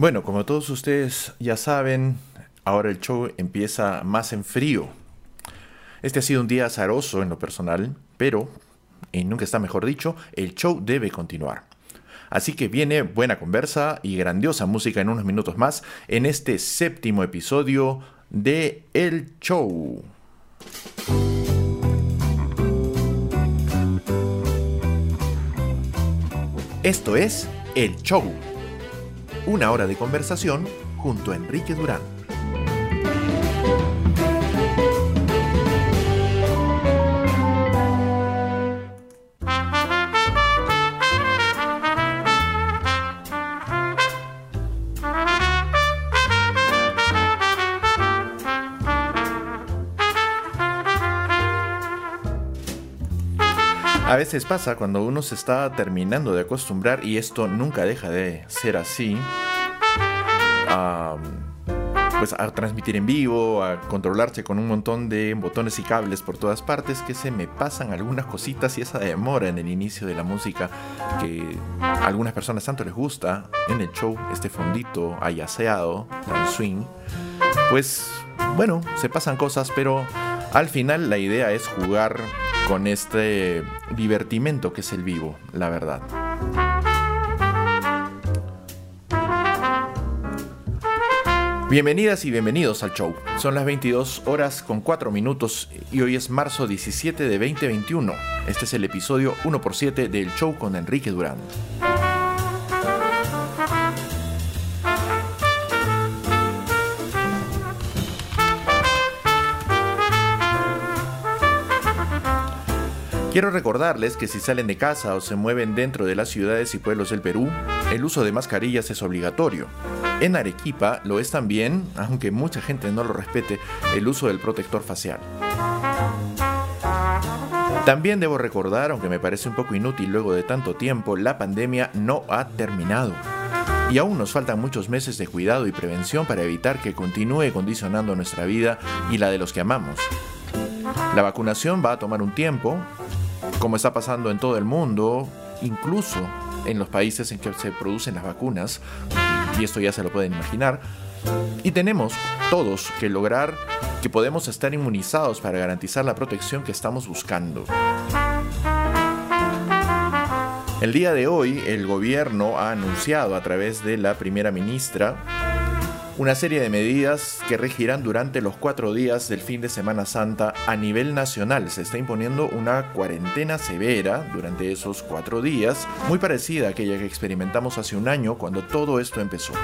Bueno, como todos ustedes ya saben, ahora el show empieza más en frío. Este ha sido un día azaroso en lo personal, pero, y nunca está mejor dicho, el show debe continuar. Así que viene buena conversa y grandiosa música en unos minutos más en este séptimo episodio de El Show. Esto es El Show una hora de conversación junto a Enrique Durán. Veces pasa cuando uno se está terminando de acostumbrar y esto nunca deja de ser así. A, pues a transmitir en vivo, a controlarse con un montón de botones y cables por todas partes, que se me pasan algunas cositas y esa demora en el inicio de la música que a algunas personas tanto les gusta en el show, este fondito ayaseado, tan swing. Pues bueno, se pasan cosas, pero al final la idea es jugar con este divertimento que es el vivo, la verdad. Bienvenidas y bienvenidos al show. Son las 22 horas con 4 minutos y hoy es marzo 17 de 2021. Este es el episodio 1x7 del show con Enrique Durán. Quiero recordarles que si salen de casa o se mueven dentro de las ciudades y pueblos del Perú, el uso de mascarillas es obligatorio. En Arequipa lo es también, aunque mucha gente no lo respete, el uso del protector facial. También debo recordar, aunque me parece un poco inútil luego de tanto tiempo, la pandemia no ha terminado. Y aún nos faltan muchos meses de cuidado y prevención para evitar que continúe condicionando nuestra vida y la de los que amamos. La vacunación va a tomar un tiempo, como está pasando en todo el mundo, incluso en los países en que se producen las vacunas, y esto ya se lo pueden imaginar, y tenemos todos que lograr que podemos estar inmunizados para garantizar la protección que estamos buscando. El día de hoy el gobierno ha anunciado a través de la primera ministra una serie de medidas que regirán durante los cuatro días del fin de Semana Santa a nivel nacional. Se está imponiendo una cuarentena severa durante esos cuatro días, muy parecida a aquella que experimentamos hace un año cuando todo esto empezó.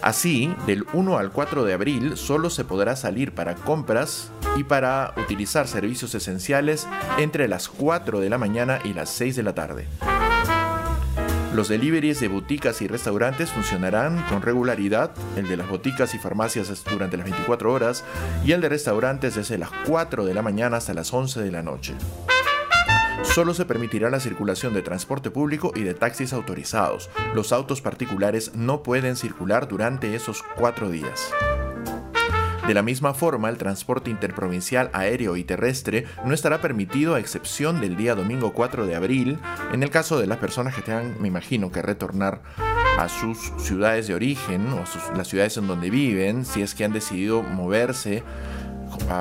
Así, del 1 al 4 de abril solo se podrá salir para compras y para utilizar servicios esenciales entre las 4 de la mañana y las 6 de la tarde. Los deliveries de boticas y restaurantes funcionarán con regularidad, el de las boticas y farmacias durante las 24 horas y el de restaurantes desde las 4 de la mañana hasta las 11 de la noche. Solo se permitirá la circulación de transporte público y de taxis autorizados. Los autos particulares no pueden circular durante esos cuatro días. De la misma forma, el transporte interprovincial aéreo y terrestre no estará permitido a excepción del día domingo 4 de abril, en el caso de las personas que tengan, me imagino, que retornar a sus ciudades de origen o las ciudades en donde viven, si es que han decidido moverse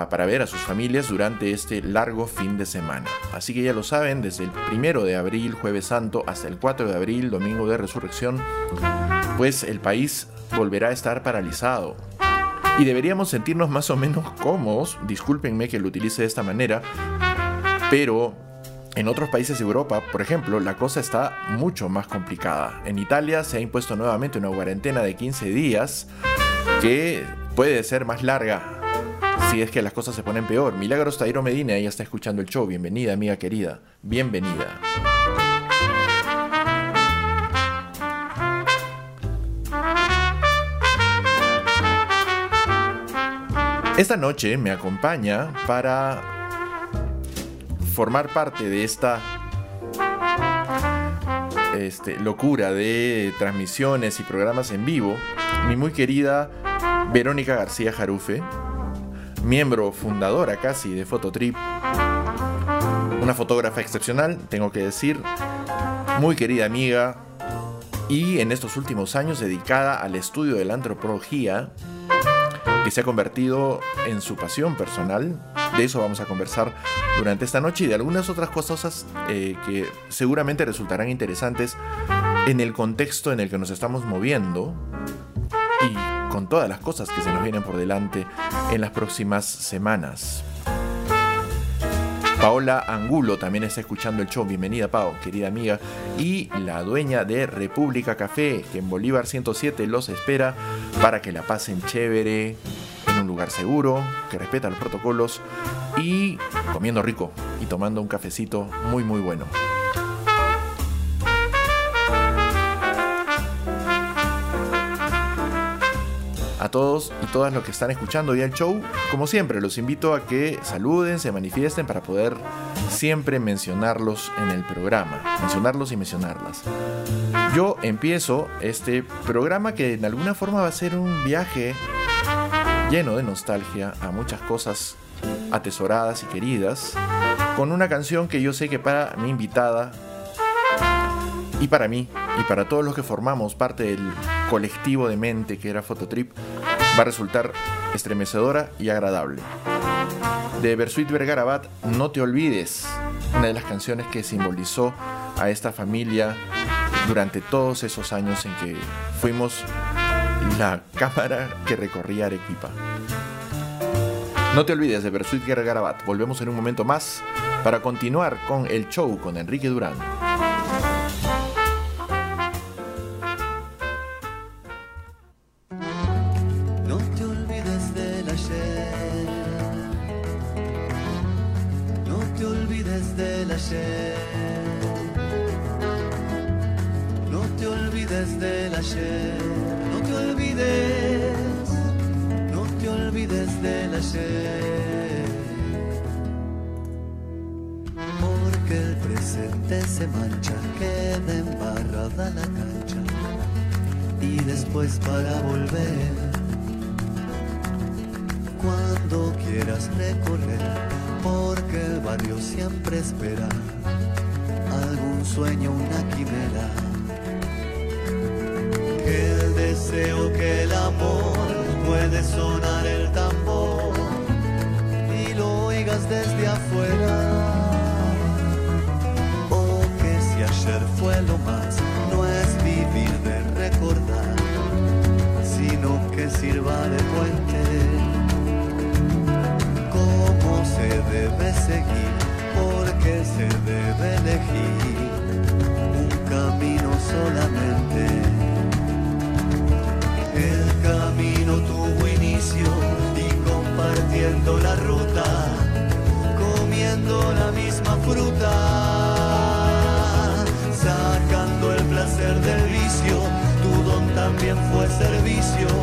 para ver a sus familias durante este largo fin de semana. Así que ya lo saben, desde el primero de abril, jueves santo, hasta el 4 de abril, domingo de resurrección, pues el país volverá a estar paralizado y deberíamos sentirnos más o menos cómodos, discúlpenme que lo utilice de esta manera, pero en otros países de Europa, por ejemplo, la cosa está mucho más complicada. En Italia se ha impuesto nuevamente una cuarentena de 15 días que puede ser más larga si es que las cosas se ponen peor. Milagros Tairo Medina, ella está escuchando el show. Bienvenida, amiga querida. Bienvenida. Esta noche me acompaña para formar parte de esta este, locura de transmisiones y programas en vivo mi muy querida Verónica García Jarufe, miembro fundadora casi de Fototrip, una fotógrafa excepcional, tengo que decir, muy querida amiga y en estos últimos años dedicada al estudio de la antropología, que se ha convertido en su pasión personal. De eso vamos a conversar durante esta noche y de algunas otras cosas eh, que seguramente resultarán interesantes en el contexto en el que nos estamos moviendo y con todas las cosas que se nos vienen por delante en las próximas semanas. Paola Angulo también está escuchando el show. Bienvenida, Pao, querida amiga. Y la dueña de República Café, que en Bolívar 107 los espera para que la pasen chévere, en un lugar seguro, que respeta los protocolos y comiendo rico y tomando un cafecito muy, muy bueno. A todos y todas los que están escuchando ya el show. Como siempre, los invito a que saluden, se manifiesten para poder siempre mencionarlos en el programa. Mencionarlos y mencionarlas. Yo empiezo este programa que de alguna forma va a ser un viaje lleno de nostalgia a muchas cosas atesoradas y queridas, con una canción que yo sé que para mi invitada y para mí y para todos los que formamos parte del colectivo de mente que era Fototrip, va a resultar estremecedora y agradable. De Bersuit Vergarabat, No te olvides, una de las canciones que simbolizó a esta familia durante todos esos años en que fuimos la cámara que recorría Arequipa. No te olvides de Bersuit Vergarabat, volvemos en un momento más para continuar con el show con Enrique Durán. sirva de puente. Cómo se debe seguir, porque se debe elegir un camino solamente. El camino tuvo inicio y compartiendo la ruta, comiendo la misma fruta, sacando el placer del vicio, tu don también fue servicio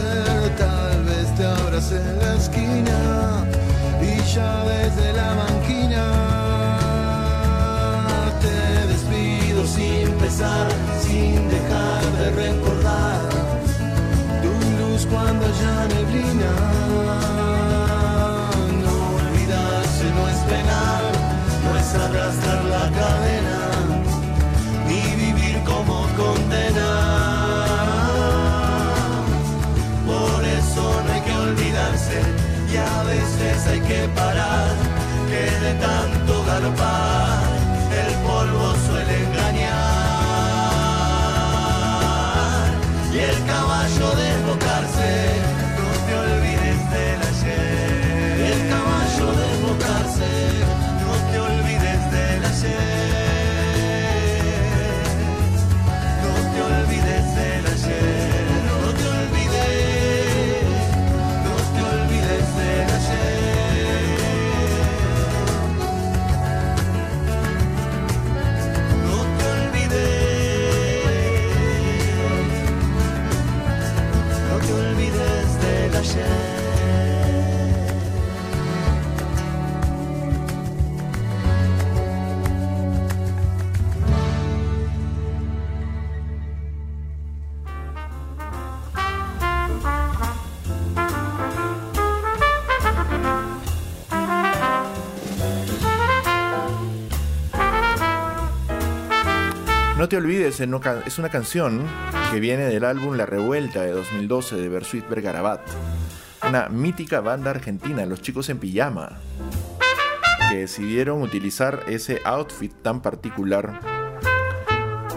tal vez te abras en la esquina y ya desde la banquina te despido sin pesar, sin dejar de recordar tu luz cuando ya neblina. que de tanto garpar el polvo suele engañar y el caballo desbocarse, no te olvides del ayer, y el caballo desbocarse. Sẽ te olvides, es una canción que viene del álbum La Revuelta de 2012 de Bersuit Bergarabat, una mítica banda argentina, Los Chicos en Pijama, que decidieron utilizar ese outfit tan particular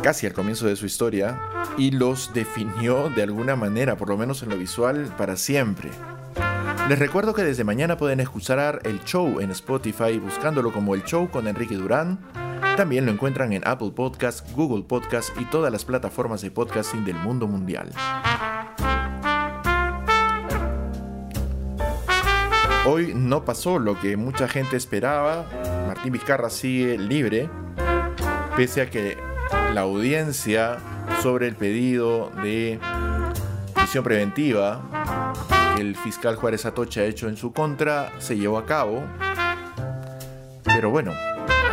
casi al comienzo de su historia y los definió de alguna manera, por lo menos en lo visual, para siempre. Les recuerdo que desde mañana pueden escuchar el show en Spotify buscándolo como el show con Enrique Durán también lo encuentran en Apple Podcasts, Google Podcasts y todas las plataformas de podcasting del mundo mundial. Hoy no pasó lo que mucha gente esperaba. Martín Vizcarra sigue libre, pese a que la audiencia sobre el pedido de prisión preventiva que el fiscal Juárez Atocha ha hecho en su contra se llevó a cabo. Pero bueno,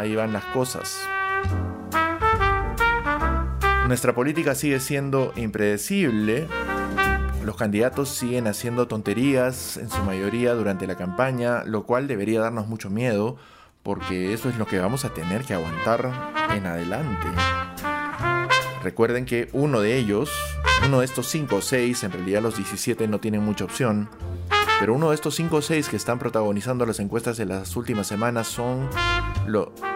ahí van las cosas. Nuestra política sigue siendo impredecible. Los candidatos siguen haciendo tonterías en su mayoría durante la campaña, lo cual debería darnos mucho miedo, porque eso es lo que vamos a tener que aguantar en adelante. Recuerden que uno de ellos, uno de estos 5 o 6, en realidad los 17 no tienen mucha opción, pero uno de estos 5 o 6 que están protagonizando las encuestas de las últimas semanas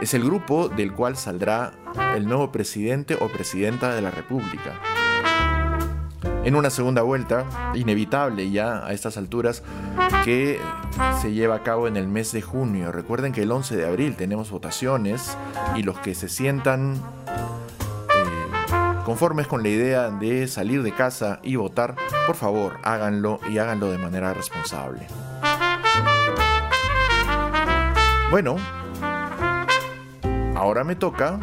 es el grupo del cual saldrá el nuevo presidente o presidenta de la República. En una segunda vuelta, inevitable ya a estas alturas, que se lleva a cabo en el mes de junio. Recuerden que el 11 de abril tenemos votaciones y los que se sientan conformes con la idea de salir de casa y votar, por favor háganlo y háganlo de manera responsable. Bueno, ahora me toca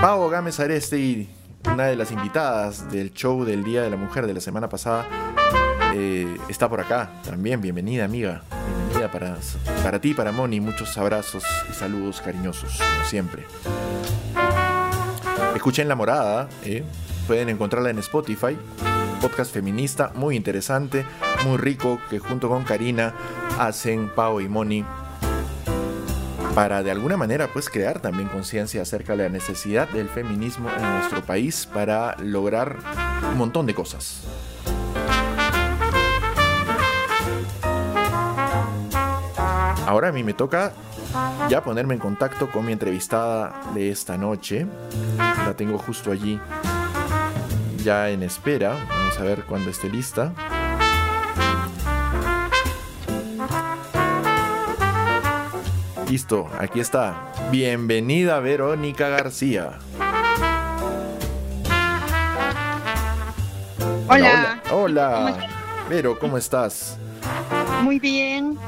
Pau Gámez Areste una de las invitadas del show del Día de la Mujer de la semana pasada, eh, está por acá también. Bienvenida, amiga. Bienvenida para, para ti, para Moni. Muchos abrazos y saludos cariñosos, como siempre. Escuchen La Morada, ¿eh? pueden encontrarla en Spotify. Podcast feminista muy interesante, muy rico, que junto con Karina hacen Pau y Moni para de alguna manera pues crear también conciencia acerca de la necesidad del feminismo en nuestro país para lograr un montón de cosas. Ahora a mí me toca ya ponerme en contacto con mi entrevistada de esta noche. La tengo justo allí, ya en espera. Vamos a ver cuando esté lista. Listo, aquí está. Bienvenida Verónica García. Hola. Hola. Hola. Vero, ¿cómo estás? Muy bien,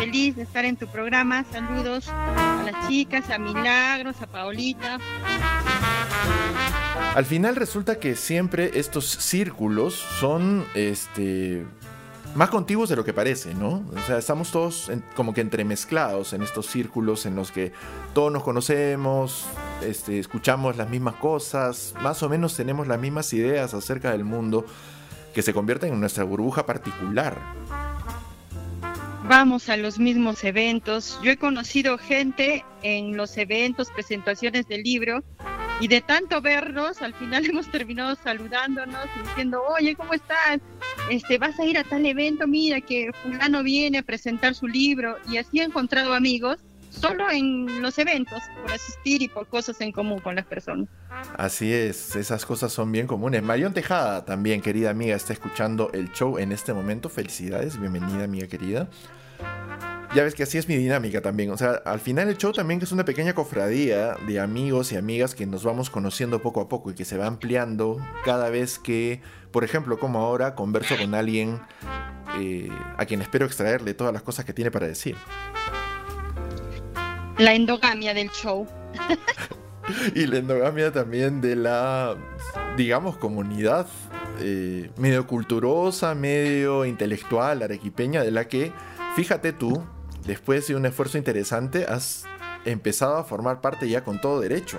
feliz de estar en tu programa. Saludos a las chicas, a Milagros, a Paolita. Al final resulta que siempre estos círculos son este más contiguos de lo que parece, ¿no? O sea, estamos todos como que entremezclados en estos círculos en los que todos nos conocemos, este, escuchamos las mismas cosas, más o menos tenemos las mismas ideas acerca del mundo que se convierten en nuestra burbuja particular vamos a los mismos eventos. Yo he conocido gente en los eventos, presentaciones del libro, y de tanto vernos, al final hemos terminado saludándonos y diciendo, oye, ¿cómo estás? Este, vas a ir a tal evento, mira que fulano viene a presentar su libro, y así he encontrado amigos solo en los eventos, por asistir y por cosas en común con las personas. Así es, esas cosas son bien comunes. Marión Tejada también, querida amiga, está escuchando el show en este momento. Felicidades, bienvenida, amiga querida. Ya ves que así es mi dinámica también. O sea, al final el show también es una pequeña cofradía de amigos y amigas que nos vamos conociendo poco a poco y que se va ampliando cada vez que, por ejemplo, como ahora, converso con alguien eh, a quien espero extraerle todas las cosas que tiene para decir. La endogamia del show. y la endogamia también de la, digamos, comunidad eh, medio culturosa, medio intelectual, arequipeña, de la que, fíjate tú, después de un esfuerzo interesante, has empezado a formar parte ya con todo derecho.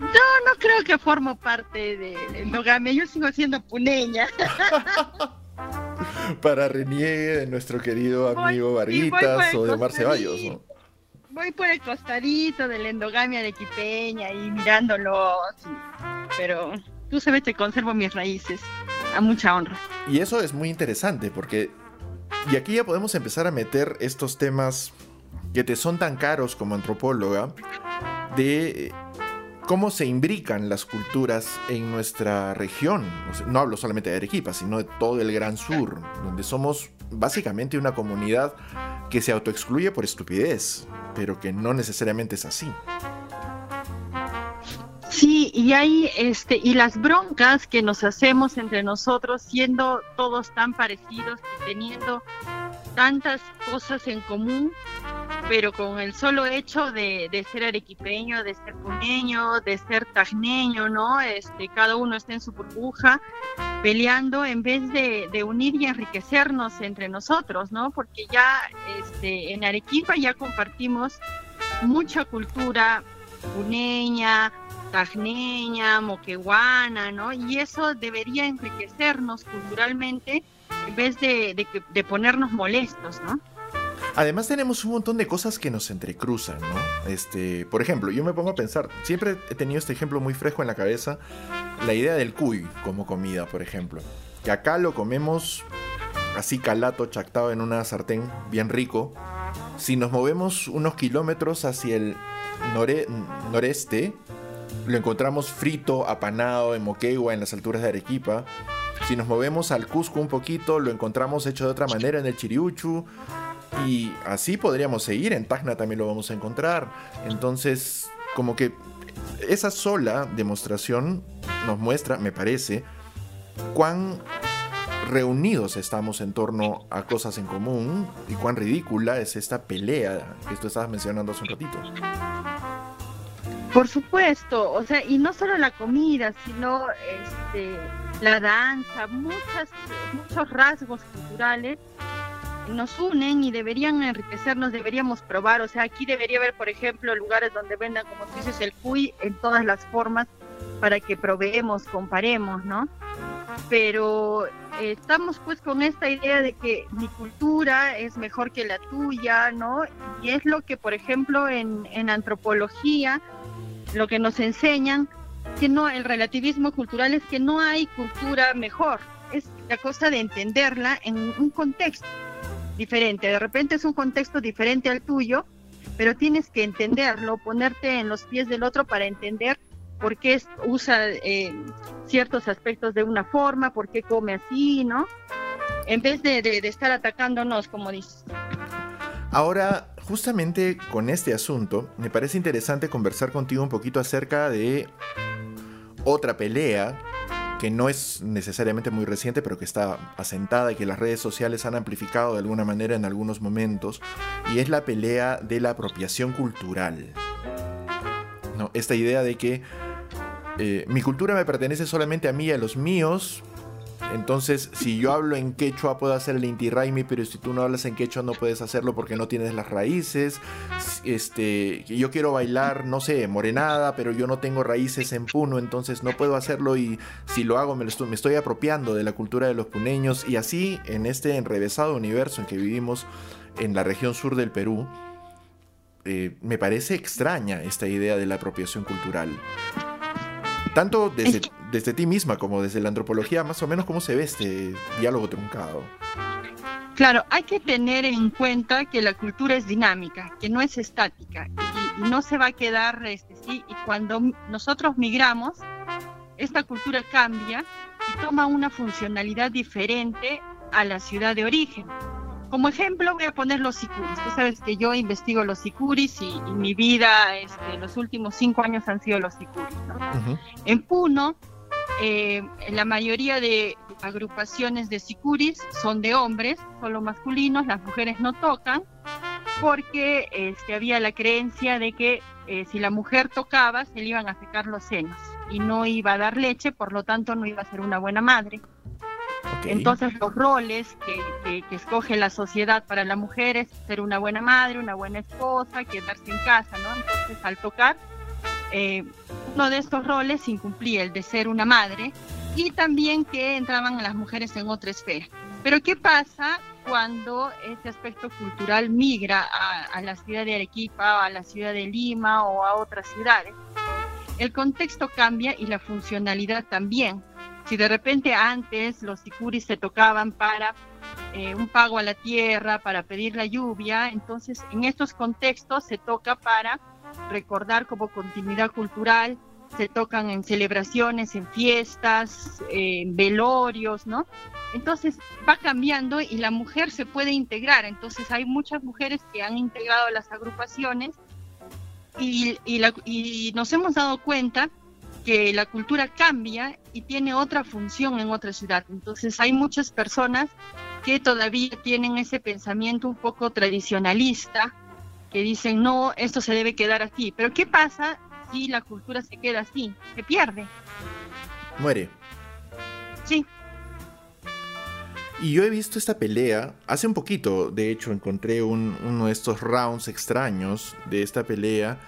Yo no creo que formo parte de la endogamia, yo sigo siendo puneña. Para reniegue de nuestro querido amigo Varguitas o de Ceballos, ¿no? voy por el costadito de la endogamia de Quipeña y mirándolos, pero tú sabes que conservo mis raíces a mucha honra. Y eso es muy interesante porque, y aquí ya podemos empezar a meter estos temas que te son tan caros como antropóloga, de cómo se imbrican las culturas en nuestra región. No hablo solamente de Arequipa, sino de todo el Gran Sur, donde somos básicamente una comunidad que se autoexcluye por estupidez, pero que no necesariamente es así. Y hay este y las broncas que nos hacemos entre nosotros siendo todos tan parecidos y teniendo tantas cosas en común, pero con el solo hecho de, ser arequipeño, de ser puneño, de ser tajneño, ¿no? Este, cada uno está en su burbuja peleando en vez de, unir y enriquecernos entre nosotros, ¿no? Porque ya este, en Arequipa ya compartimos mucha cultura puneña, tajneña, moqueguana, ¿no? Y eso debería enriquecernos culturalmente en vez de, de, ponernos molestos, ¿no? Además tenemos un montón de cosas que nos entrecruzan, ¿no? Este, por ejemplo, yo me pongo a pensar, siempre he tenido este ejemplo muy fresco en la cabeza, la idea del cuy como comida, por ejemplo. Que acá lo comemos así calato, chactado en una sartén, bien rico. Si nos movemos unos kilómetros hacia el noreste, lo encontramos frito, apanado en Moquegua, en las alturas de Arequipa. Si nos movemos al Cusco un poquito, lo encontramos hecho de otra manera en el Chiriuchu. Y así podríamos seguir, en Tacna también lo vamos a encontrar. Entonces, como que esa sola demostración nos muestra, me parece, cuán reunidos estamos en torno a cosas en común y cuán ridícula es esta pelea que tú estabas mencionando hace un ratito. Por supuesto, o sea, y no solo la comida, sino este, la danza, muchas, muchos rasgos culturales nos unen y deberían enriquecernos, deberíamos probar, o sea, aquí debería haber, por ejemplo, lugares donde vendan, como tú dices, el cuy en todas las formas para que probemos, comparemos, ¿no? Pero estamos pues con esta idea de que mi cultura es mejor que la tuya, ¿no? Y es lo que, por ejemplo, en, en antropología, lo que nos enseñan, que no, el relativismo cultural es que no hay cultura mejor, es la cosa de entenderla en un contexto diferente. De repente es un contexto diferente al tuyo, pero tienes que entenderlo, ponerte en los pies del otro para entender por qué usa eh, ciertos aspectos de una forma, por qué come así, ¿no? En vez de, de estar atacándonos, como dices. Ahora, justamente con este asunto, me parece interesante conversar contigo un poquito acerca de otra pelea que no es necesariamente muy reciente, pero que está asentada y que las redes sociales han amplificado de alguna manera en algunos momentos, y es la pelea de la apropiación cultural. ¿No? Esta idea de que eh, mi cultura me pertenece solamente a mí y a los míos, entonces, si yo hablo en quechua, puedo hacer el Inti Raimi, pero si tú no hablas en quechua, no puedes hacerlo porque no tienes las raíces. Este, yo quiero bailar, no sé, morenada, pero yo no tengo raíces en puno, entonces no puedo hacerlo y si lo hago me, estoy, apropiando de la cultura de los puneños. Y así, en este enrevesado universo en que vivimos en la región sur del Perú, eh, me parece extraña esta idea de la apropiación cultural. Tanto desde, desde ti misma como desde la antropología, más o menos cómo se ve este diálogo truncado. Claro, hay que tener en cuenta que la cultura es dinámica, que no es estática y, no se va a quedar este, sí, y cuando nosotros migramos, esta cultura cambia y toma una funcionalidad diferente a la ciudad de origen. Como ejemplo voy a poner los sicuris. Tú sabes que yo investigo los sicuris y, mi vida, este, los últimos cinco años han sido los sicuris. En Puno, eh, la mayoría de agrupaciones de sicuris son de hombres, solo masculinos, las mujeres no tocan, porque este, había la creencia de que eh, si la mujer tocaba se le iban a secar los senos y no iba a dar leche, por lo tanto no iba a ser una buena madre. Entonces los roles que, escoge la sociedad para la mujer es ser una buena madre, una buena esposa, quedarse en casa, ¿no? Entonces al tocar, eh, uno de estos roles incumplía el de ser una madre y también que entraban las mujeres en otra esfera. Pero ¿qué pasa? cuando este aspecto cultural migra a, la ciudad de Arequipa, a la ciudad de Lima o a otras ciudades. El contexto cambia y la funcionalidad también. Si de repente antes los sicuris se tocaban para eh, un pago a la tierra, para pedir la lluvia, entonces en estos contextos se toca para recordar como continuidad cultural, se tocan en celebraciones, en fiestas, en velorios, ¿no? Entonces va cambiando y la mujer se puede integrar. Entonces hay muchas mujeres que han integrado las agrupaciones y, y nos hemos dado cuenta que la cultura cambia y tiene otra función en otra ciudad. Entonces hay muchas personas que todavía tienen ese pensamiento un poco tradicionalista, que dicen, no, esto se debe quedar así. Pero ¿qué pasa si la cultura se queda así? Se pierde. Muere. Sí. Y yo he visto esta pelea, hace un poquito, de hecho, encontré uno de estos rounds extraños de esta pelea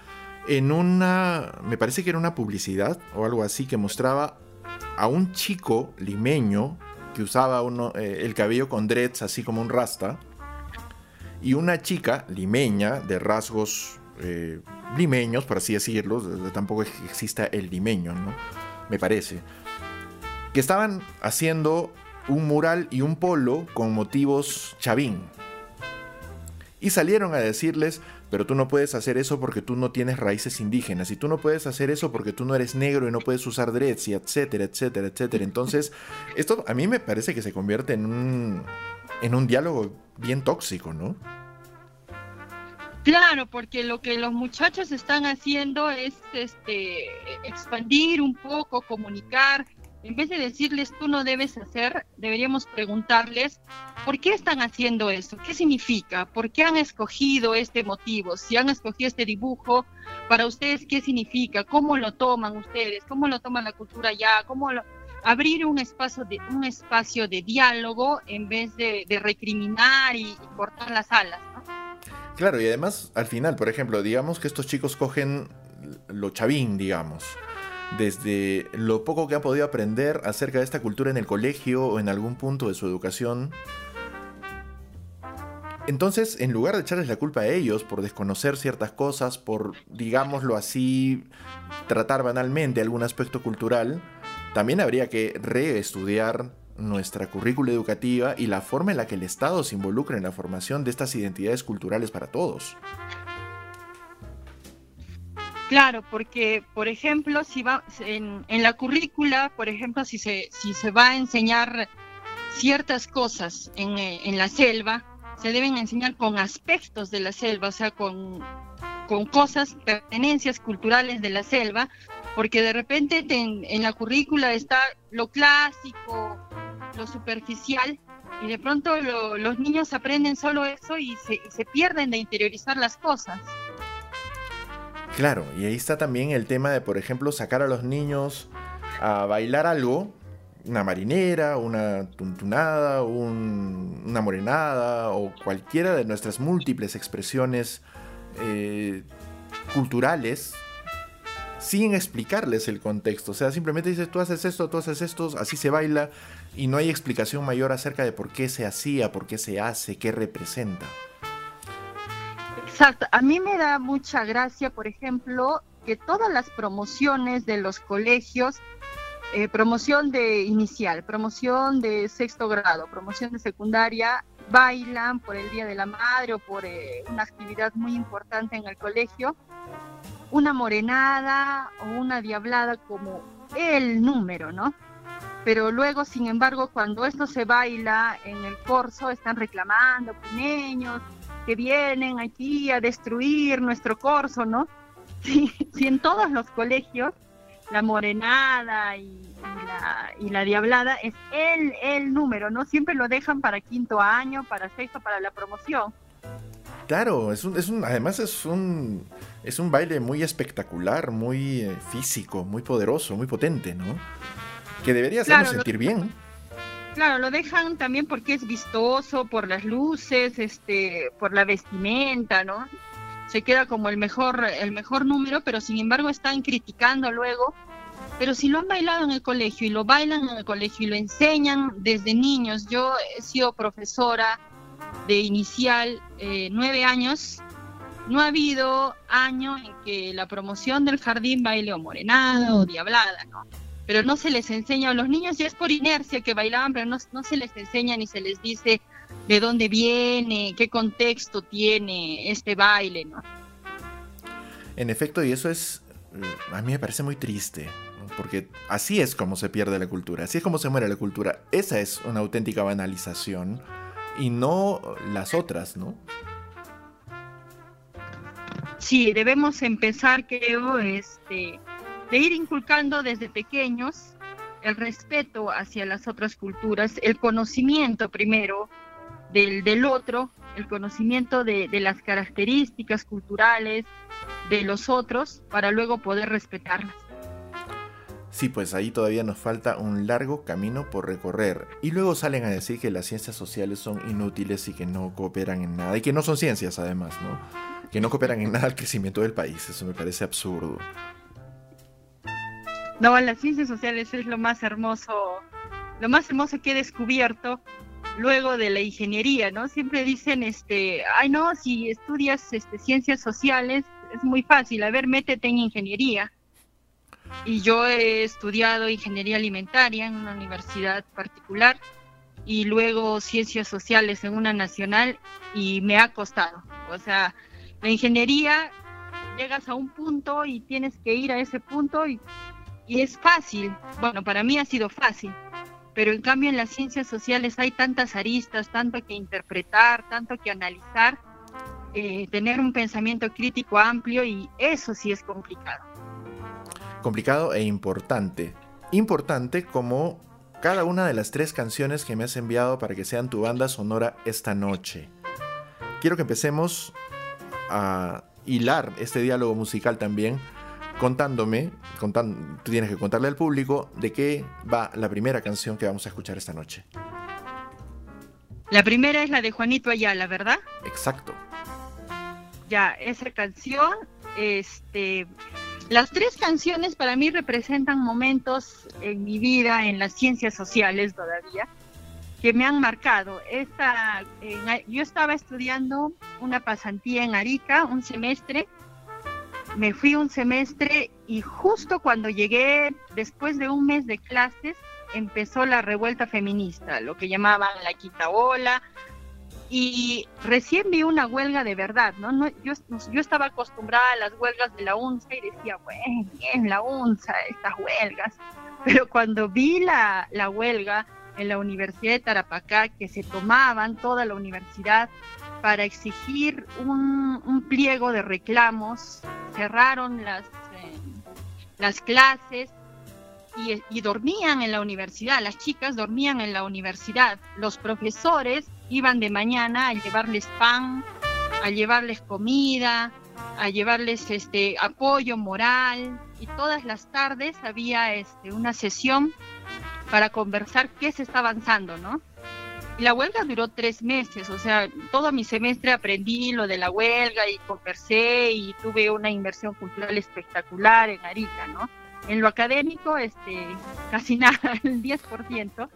en una, me parece que era una publicidad o algo así, que mostraba a un chico limeño que usaba uno, eh, el cabello con dreads, así como un rasta, y una chica limeña de rasgos eh, limeños, por así decirlo, tampoco exista el limeño, ¿no? Me parece, que estaban haciendo un mural y un polo con motivos chavín. Y salieron a decirles, pero tú no puedes hacer eso porque tú no tienes raíces indígenas, y tú no puedes hacer eso porque tú no eres negro y no puedes usar dreads, y etcétera, etcétera, etcétera. Entonces, esto a mí me parece que se convierte en un, en un diálogo bien tóxico, ¿no? Claro, porque lo que los muchachos están haciendo es este expandir un poco, comunicar. En vez de decirles tú no debes hacer, deberíamos preguntarles por qué están haciendo eso, qué significa, por qué han escogido este motivo, si han escogido este dibujo, para ustedes qué significa, cómo lo toman ustedes, cómo lo toman la cultura ya, cómo lo, abrir un espacio de un espacio de diálogo en vez de, recriminar y, y cortar las alas. ¿no? Claro, y además, al final, por ejemplo, digamos que estos chicos cogen lo chavín, digamos, desde lo poco que han podido aprender acerca de esta cultura en el colegio o en algún punto de su educación. Entonces, en lugar de echarles la culpa a ellos por desconocer ciertas cosas, por, digámoslo así, tratar banalmente algún aspecto cultural, también habría que reestudiar nuestra currícula educativa y la forma en la que el Estado se involucra en la formación de estas identidades culturales para todos. Claro, porque, por ejemplo, si va en, la currícula, por ejemplo, si se, si se va a enseñar ciertas cosas en, en la selva, se deben enseñar con aspectos de la selva, o sea, con, con cosas, pertenencias culturales de la selva, porque de repente en, la currícula está lo clásico, lo superficial, y de pronto los niños aprenden solo eso y se, pierden de interiorizar las cosas. Claro, y ahí está también el tema de, por ejemplo, sacar a los niños a bailar algo, una marinera, una tuntunada, una morenada o cualquiera de nuestras múltiples expresiones eh, culturales sin explicarles el contexto. O sea, simplemente dices, tú haces esto, tú haces esto, así se baila, y no hay explicación mayor acerca de por qué se hacía, por qué se hace, qué representa. Exacto. A mí me da mucha gracia, por ejemplo, que todas las promociones de los colegios, eh, promoción de inicial, promoción de sexto grado, promoción de secundaria, bailan por el Día de la Madre o por eh, una actividad muy importante en el colegio una morenada o una diablada como el número, ¿no? Pero luego, sin embargo, cuando esto se baila en el corso, están reclamando puneños que vienen aquí a destruir nuestro corso, ¿no? Si, en todos los colegios la morenada y, la, y, la, diablada es el, el número, ¿no? Siempre lo dejan para quinto año, para sexto, para la promoción. Claro, es un, es un, además es un, es un baile muy espectacular, muy eh, físico, muy poderoso, muy potente, ¿no? Que debería hacernos sentir bien. Claro, lo dejan también porque es vistoso, por las luces, este, por la vestimenta, ¿no? Se queda como el mejor, el mejor número, pero sin embargo están criticando luego. Pero si lo han bailado en el colegio y lo bailan en el colegio y lo enseñan desde niños, yo he sido profesora de inicial eh, nueve años, no ha habido año en que la promoción del jardín baile o morenada o diablada, ¿no? Pero no se les enseña a los niños, ya es por inercia que bailaban, pero no, no se les enseña ni se les dice de dónde viene, qué contexto tiene este baile, ¿no? En efecto, y eso es, mm, a mí me parece muy triste, porque así es como se pierde la cultura, así es como se muere la cultura. Esa es una auténtica banalización y no las otras, ¿no? Sí, debemos empezar, creo, este, de ir inculcando desde pequeños el respeto hacia las otras culturas, el conocimiento primero del, del otro, el conocimiento de, de, las características culturales de los otros para luego poder respetarlas. Sí, pues ahí todavía nos falta un largo camino por recorrer. Y luego salen a decir que las ciencias sociales son inútiles y que no cooperan en nada. Y que no son ciencias además, ¿no? Que no cooperan en nada al crecimiento del país. Eso me parece absurdo. No, las ciencias sociales es lo más hermoso, lo más hermoso que he descubierto luego de la ingeniería, ¿no? Siempre dicen, este, ay no, si estudias este, ciencias sociales es muy fácil, a ver, métete en ingeniería. Y yo he estudiado ingeniería alimentaria en una universidad particular y luego ciencias sociales en una nacional y me ha costado. O sea, la ingeniería llegas a un punto y tienes que ir a ese punto y, y es fácil. Bueno, para mí ha sido fácil pero en cambio en las ciencias sociales hay tantas aristas, tanto que interpretar, tanto que analizar, eh, tener un pensamiento crítico amplio y eso sí es complicado. Complicado e importante. Importante como cada una de las tres canciones que me has enviado para que sean tu banda sonora esta noche. Quiero que empecemos a hilar este diálogo musical también contándome, tú tienes que contarle al público de qué va la primera canción que vamos a escuchar esta noche. La primera es la de Juanito Ayala, ¿verdad? Exacto. Ya, esa canción, este, las tres canciones para mí representan momentos en mi vida, en las ciencias sociales todavía, que me han marcado. Esta, yo estaba estudiando una pasantía en Arica, un semestre, me fui un semestre y justo cuando llegué, después de un mes de clases, empezó la revuelta feminista, lo que llamaban la quinta ola, y recién vi una huelga de verdad, ¿no? no yo, estaba acostumbrada a las huelgas de la UNSA y decía, bueno, bien, la UNSA, estas huelgas, pero cuando vi la, la huelga en la Universidad de Tarapacá, que se tomaban toda la universidad para exigir un, un pliego de reclamos cerraron las, eh, las clases y, y, dormían en la universidad, las chicas dormían en la universidad, los profesores iban de mañana a llevarles pan, a llevarles comida, a llevarles este apoyo moral y todas las tardes había este, una sesión para conversar qué se está avanzando, ¿no? la huelga duró tres meses, o sea, todo mi semestre aprendí lo de la huelga y conversé y tuve una inversión cultural espectacular en Arica, ¿no? En lo académico, este, casi nada, el 10%.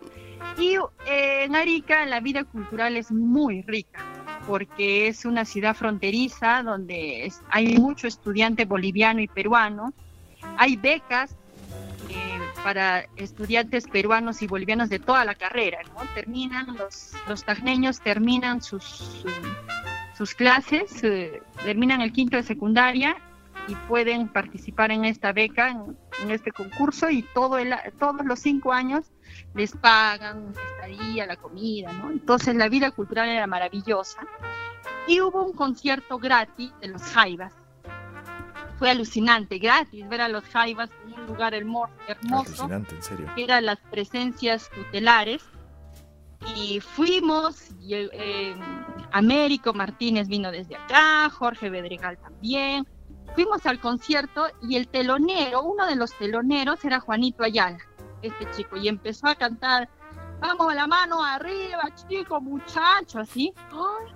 Y eh, en Arica la vida cultural es muy rica, porque es una ciudad fronteriza donde hay mucho estudiante boliviano y peruano, hay becas eh, para estudiantes peruanos y bolivianos de toda la carrera, ¿no? Terminan, los, los tajneños terminan sus, sus clases, eh, terminan el quinto de secundaria y pueden participar en esta beca, en, este concurso y todo el, todos los cinco años les pagan la estadía, la comida, ¿no? Entonces la vida cultural era maravillosa. Y hubo un concierto gratis de los Jaivas. Fue alucinante, gratis, ver a los Jaivas lugar hermoso, en serio. que eran las presencias tutelares. Y fuimos, eh, Américo Martínez vino desde acá, Jorge Bedregal también. Fuimos al concierto y el telonero, uno de los teloneros era Juanito Ayala, este chico, y empezó a cantar vamos la mano arriba, chico, muchacho, así.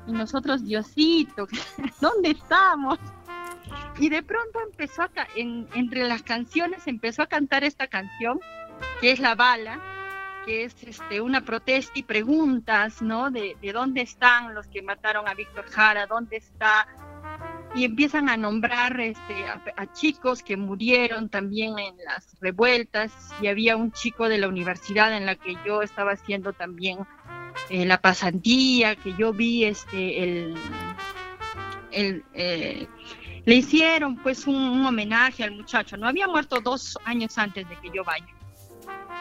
y nosotros, Diosito, ¿dónde estamos? Y de pronto empezó a, en, entre las canciones empezó a cantar esta canción, que es La Bala, que es este, una protesta y preguntas, ¿no? De, dónde están los que mataron a Víctor Jara, dónde está. Y empiezan a nombrar este, a, chicos que murieron también en las revueltas. Y había un chico de la universidad en la que yo estaba haciendo también eh, la pasantía, que yo vi este, el, el eh, le hicieron pues un, homenaje al muchacho. No había muerto dos años antes de que yo vaya.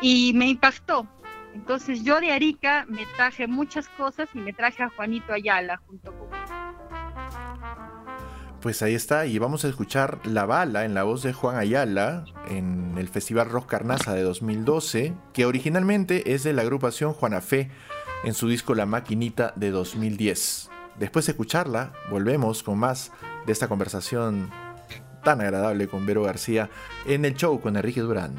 Y me impactó. Entonces yo de Arica me traje muchas cosas y me traje a Juanito Ayala junto pues ahí está, y vamos a escuchar La Bala en la voz de Juan Ayala en el Festival Rock Carnaza de 2012, que originalmente es de la agrupación Juana Fe en su disco La Maquinita de 2010. Después de escucharla, volvemos con más de esta conversación tan agradable con Vero García en el show con Enrique Durán.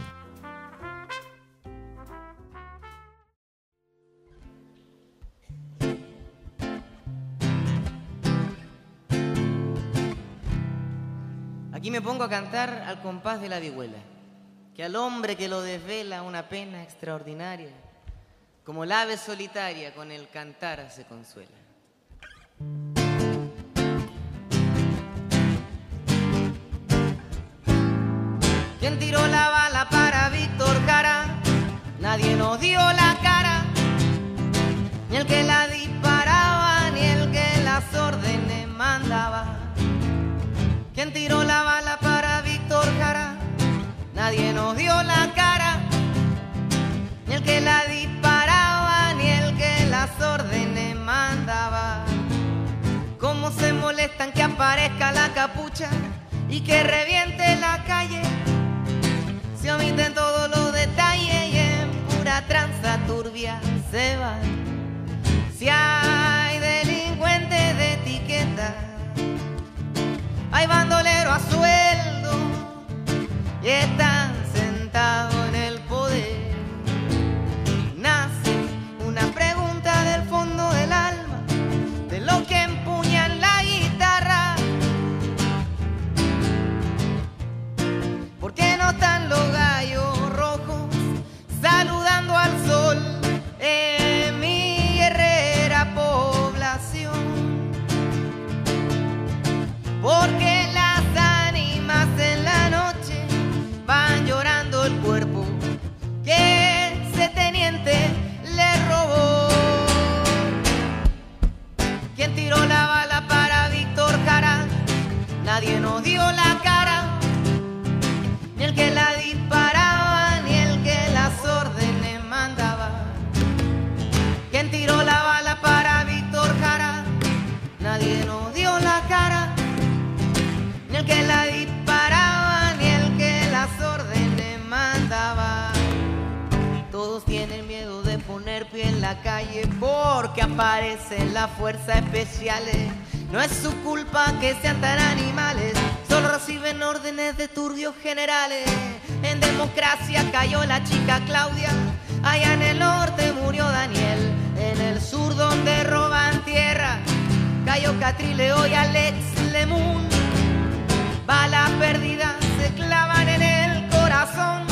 Me pongo a cantar al compás de la vihuela, que al hombre que lo desvela una pena extraordinaria, como la ave solitaria con el cantar se consuela. ¿Quién tiró la bala para Víctor Cara? Nadie nos dio la cara, ni el que la disparaba, ni el que las órdenes mandaba. ¿Quién tiró la bala para Víctor Cara? Nadie nos dio la cara, ni el que la disparaba, ni el que las órdenes mandaba cómo se molestan que aparezca la capucha y que reviente la calle. Se omiten todos los detalles y en pura tranza turbia se van. Si hay bandolero a sueldo y están sentados Nadie nos dio la cara, ni el que la disparaba ni el que las órdenes mandaba. Todos tienen miedo de poner pie en la calle porque aparecen las fuerzas especiales. No es su culpa que sean tan animales solo reciben órdenes de turbios generales. En democracia cayó la chica Claudia, allá en el norte murió Daniel, en el sur donde roban tierra cayó Catrileo y Alex Lemun. Balas perdidas se clavan en el corazón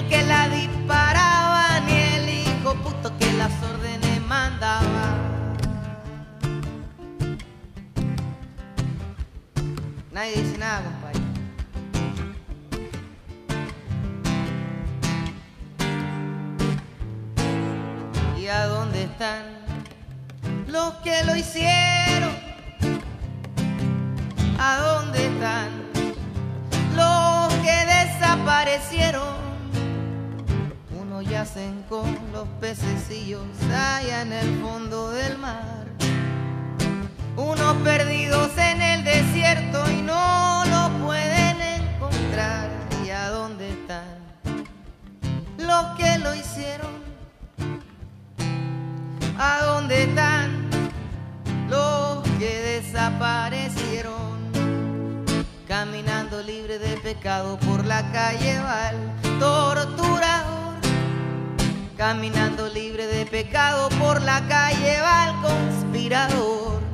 el que la disparaba, ni el hijo puto que las órdenes mandaba. Nadie dice nada, compadre. ¿Y a dónde están los que lo hicieron? ¿A dónde están? los que desaparecen. hacen con los pececillos allá en el fondo del mar. Unos perdidos en el desierto y no lo pueden encontrar. ¿Y a dónde están los que lo hicieron? ¿A dónde están los que desaparecieron? Caminando libre de pecado por la calle Val, torturador. Caminando libre de pecado por la calle Val, conspirador.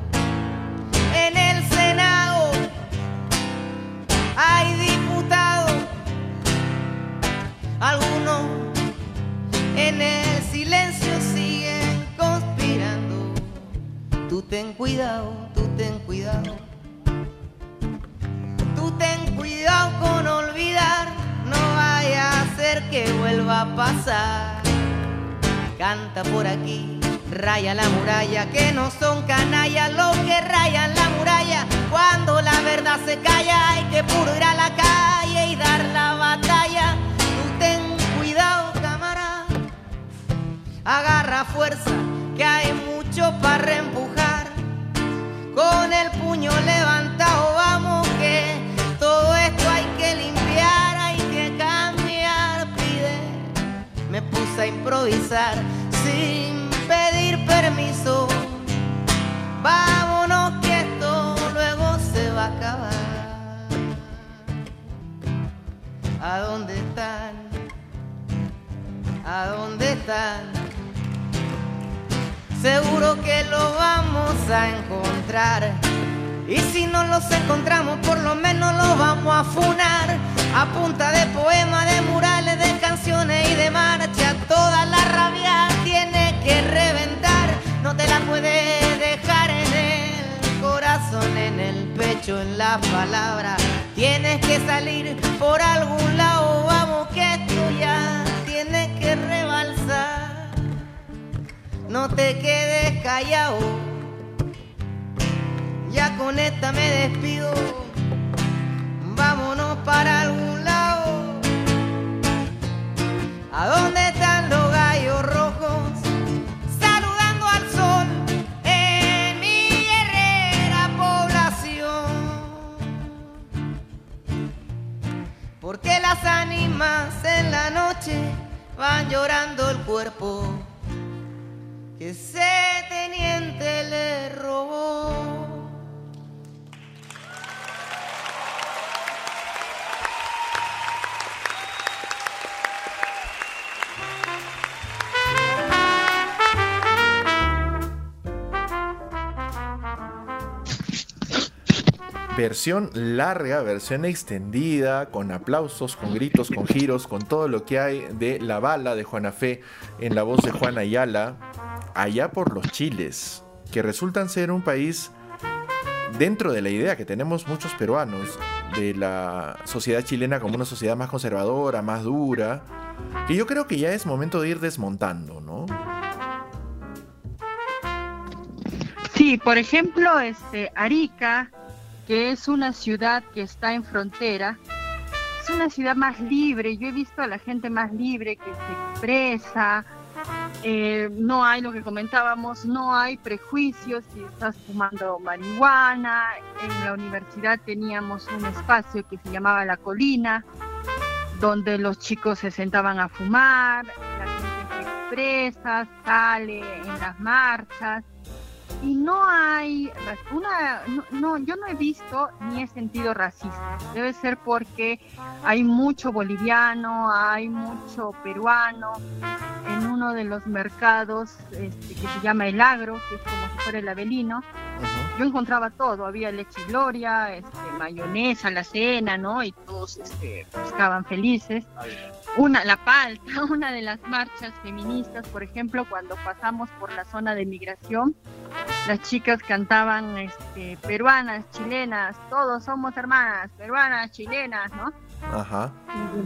Canta por aquí, raya la muralla, que no son canallas los que rayan la muralla. Cuando la verdad se calla, hay que puro ir a la calle y dar la batalla. Tú ten cuidado, camarada, agarra fuerza, que hay mucho para reempujar. Con el puño levantado, vamos que todo esto hay que limpiar, hay que cambiar, pide. Me puse a improvisar sin pedir permiso. Vámonos que esto luego se va a acabar. ¿A dónde están? ¿A dónde están? Seguro que lo vamos a encontrar. Y si no los encontramos, por lo menos los vamos a funar. A punta de poemas, de murales, de canciones y de marcha. Toda la rabia tiene que reventar. No te la puedes dejar en el corazón, en el pecho, en las palabras. Tienes que salir por algún lado. Vamos, que esto ya tiene que rebalsar. No te quedes callado. Ya con esta me despido. Vámonos para algún lado. ¿A dónde están los gallos rojos? Saludando al sol en mi guerrera población. Porque las ánimas en la noche van llorando el cuerpo que ese teniente le robó. Versión larga, versión extendida, con aplausos, con gritos, con giros, con todo lo que hay de La Bala de Juana Fe en la voz de Juan Ayala, allá por los Chiles, que resultan ser un país dentro de la idea que tenemos muchos peruanos de la sociedad chilena como una sociedad más conservadora, más dura, que yo creo que ya es momento de ir desmontando, ¿no? Sí, por ejemplo, este Arica, que es una ciudad que está en frontera, es una ciudad más libre. Yo he visto a la gente más libre que se expresa. eh, no hay lo que comentábamos, no hay prejuicios si estás fumando marihuana. En la universidad teníamos un espacio que se llamaba La Colina, donde los chicos se sentaban a fumar, la gente se expresa, sale en las marchas y no hay una no, no, yo no he visto ni he sentido racismo debe ser porque hay mucho boliviano hay mucho peruano en uno de los mercados este, que se llama el agro que es como si fuera el avelino Ujú. yo encontraba todo, había leche gloria, este, mayonesa, la cena, ¿no? Y todos este, estaban felices. Una, la palta, una de las marchas feministas, por ejemplo, cuando pasamos por la zona de migración, las chicas cantaban este, peruanas, chilenas, todos somos hermanas, peruanas, chilenas, ¿no? Ajá.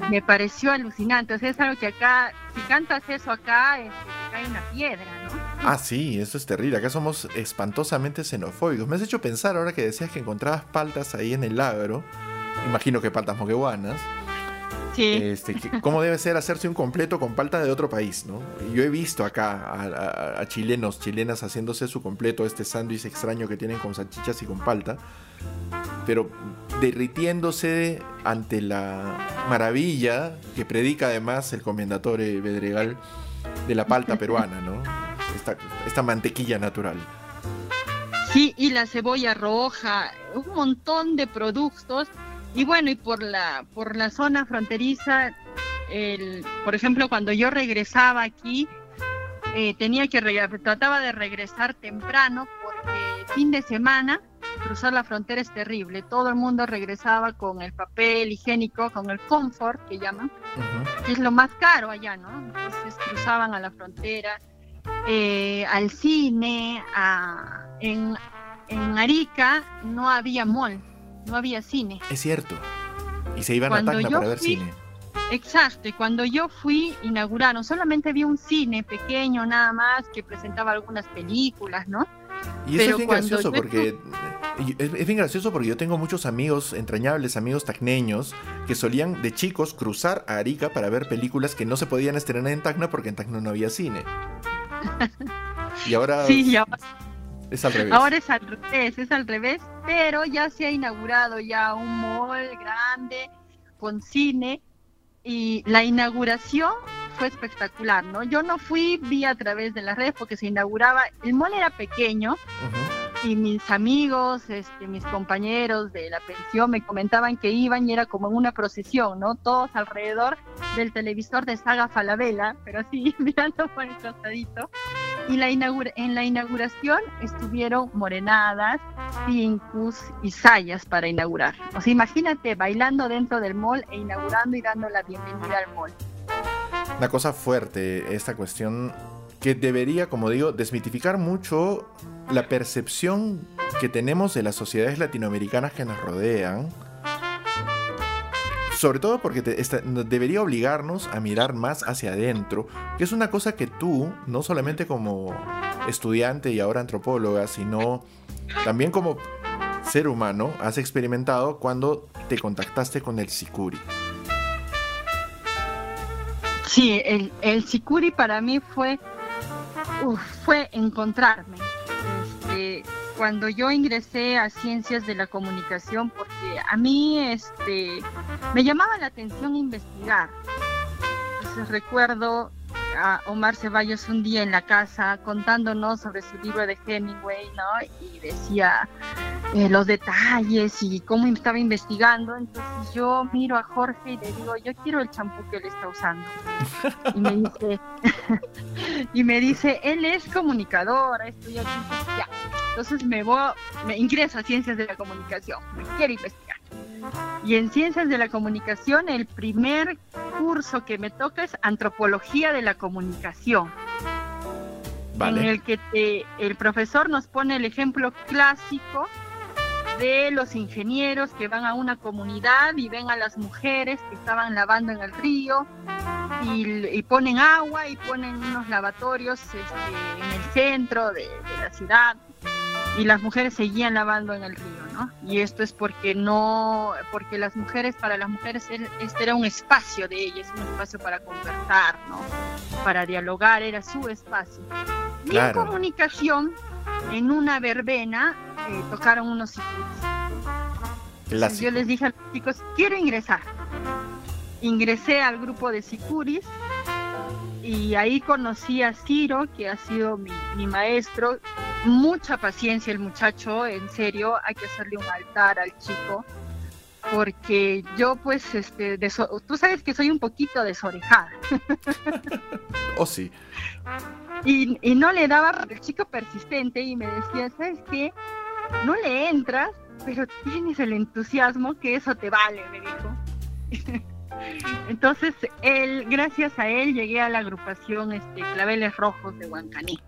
Me pareció alucinante, o sea, es algo que acá, si cantas eso acá, este, te cae una piedra, ¿no? Ah, sí, eso es terrible. Acá somos espantosamente xenofóbicos. Me has hecho pensar ahora que decías que encontrabas paltas ahí en el agro. Imagino que paltas moqueguanas. Sí. Este, ¿Cómo debe ser hacerse un completo con palta de otro país? ¿no? Yo he visto acá a, chilenos, chilenas haciéndose su completo, este sándwich extraño que tienen con salchichas y con palta, pero derritiéndose ante la maravilla que predica además el comendatore Bedregal de la palta peruana, ¿no? Esta, esta mantequilla natural. Sí, y la cebolla roja, un montón de productos y bueno, y por la, por la zona fronteriza, el, por ejemplo, cuando yo regresaba aquí, eh, tenía que trataba de regresar temprano porque fin de semana cruzar la frontera es terrible. Todo el mundo regresaba con el papel higiénico, con el confort que llaman, que es lo más caro allá, ¿no? Entonces cruzaban a la frontera, eh, al cine, a, en, en Arica no había mall no había cine. Es cierto. Y se iban a Tacna para ver cine. Exacto, y cuando yo fui, inauguraron, solamente había un cine pequeño nada más que presentaba algunas películas, ¿no? Y eso es bien gracioso porque es, bien gracioso porque yo tengo muchos amigos, entrañables amigos tacneños, que solían de chicos cruzar a Arica para ver películas que no se podían estrenar en Tacna porque en Tacna no había cine. Y ahora sí, ya es al revés. Ahora es al revés, es al revés, pero ya se ha inaugurado ya un mall grande con cine y la inauguración fue espectacular, ¿no? Yo no fui, vi a través de las redes porque se inauguraba, el mall era pequeño, y mis amigos, este, mis compañeros de la pensión me comentaban que iban y era como en una procesión, ¿no? Todos alrededor del televisor de Saga Falabella, pero así mirando por el costadito. Y la en la inauguración estuvieron morenadas, pincus y sayas para inaugurar. O sea, imagínate bailando dentro del mall e inaugurando y dando la bienvenida al mall. Una cosa fuerte, esta cuestión que debería, como digo, desmitificar mucho la percepción que tenemos de las sociedades latinoamericanas que nos rodean. Sobre todo porque debería obligarnos a mirar más hacia adentro, que es una cosa que tú, no solamente como estudiante y ahora antropóloga, sino también como ser humano, has experimentado cuando te contactaste con el Sikuri. Sí, el, el Sikuri para mí fue fue encontrarme. Este, cuando yo ingresé a Ciencias de la Comunicación, porque a mí este, me llamaba la atención investigar. Entonces recuerdo a Omar Ceballos un día en la casa contándonos sobre su libro de Hemingway, ¿no? Y decía eh, los detalles y cómo estaba investigando. Entonces yo miro a Jorge y le digo, yo quiero el champú que él está usando. Y me dice, y me dice él es comunicador, estudia ya. Entonces me voy, me ingreso a Ciencias de la Comunicación, me quiero investigar. Y en Ciencias de la Comunicación el primer curso que me toca es Antropología de la Comunicación. En el que el profesor nos pone el ejemplo clásico de los ingenieros que van a una comunidad y ven a las mujeres que estaban lavando en el río y, ponen agua y ponen unos lavatorios este, en el centro de la ciudad y las mujeres seguían lavando en el río, ¿no? Y esto es porque no, porque las mujeres, para las mujeres este era un espacio de ellas, un espacio para conversar, ¿no? Para dialogar, era su espacio. Y en comunicación, en una verbena, eh, tocaron unos sicuris. Yo les dije a los chicos, quiero ingresar. Ingresé al grupo de sicuris y ahí conocí a Ciro, que ha sido mi, mi maestro, mucha paciencia el muchacho, en serio, hay que hacerle un altar al chico, porque yo pues, este, tú sabes que soy un poquito desorejada. oh, sí. Y, y no le daba, el chico persistente y me decía, ¿sabes qué? No le entras, pero tienes el entusiasmo que eso te vale, me dijo. Entonces, él, gracias a él, llegué a la agrupación este, Claveles Rojos de Huancaní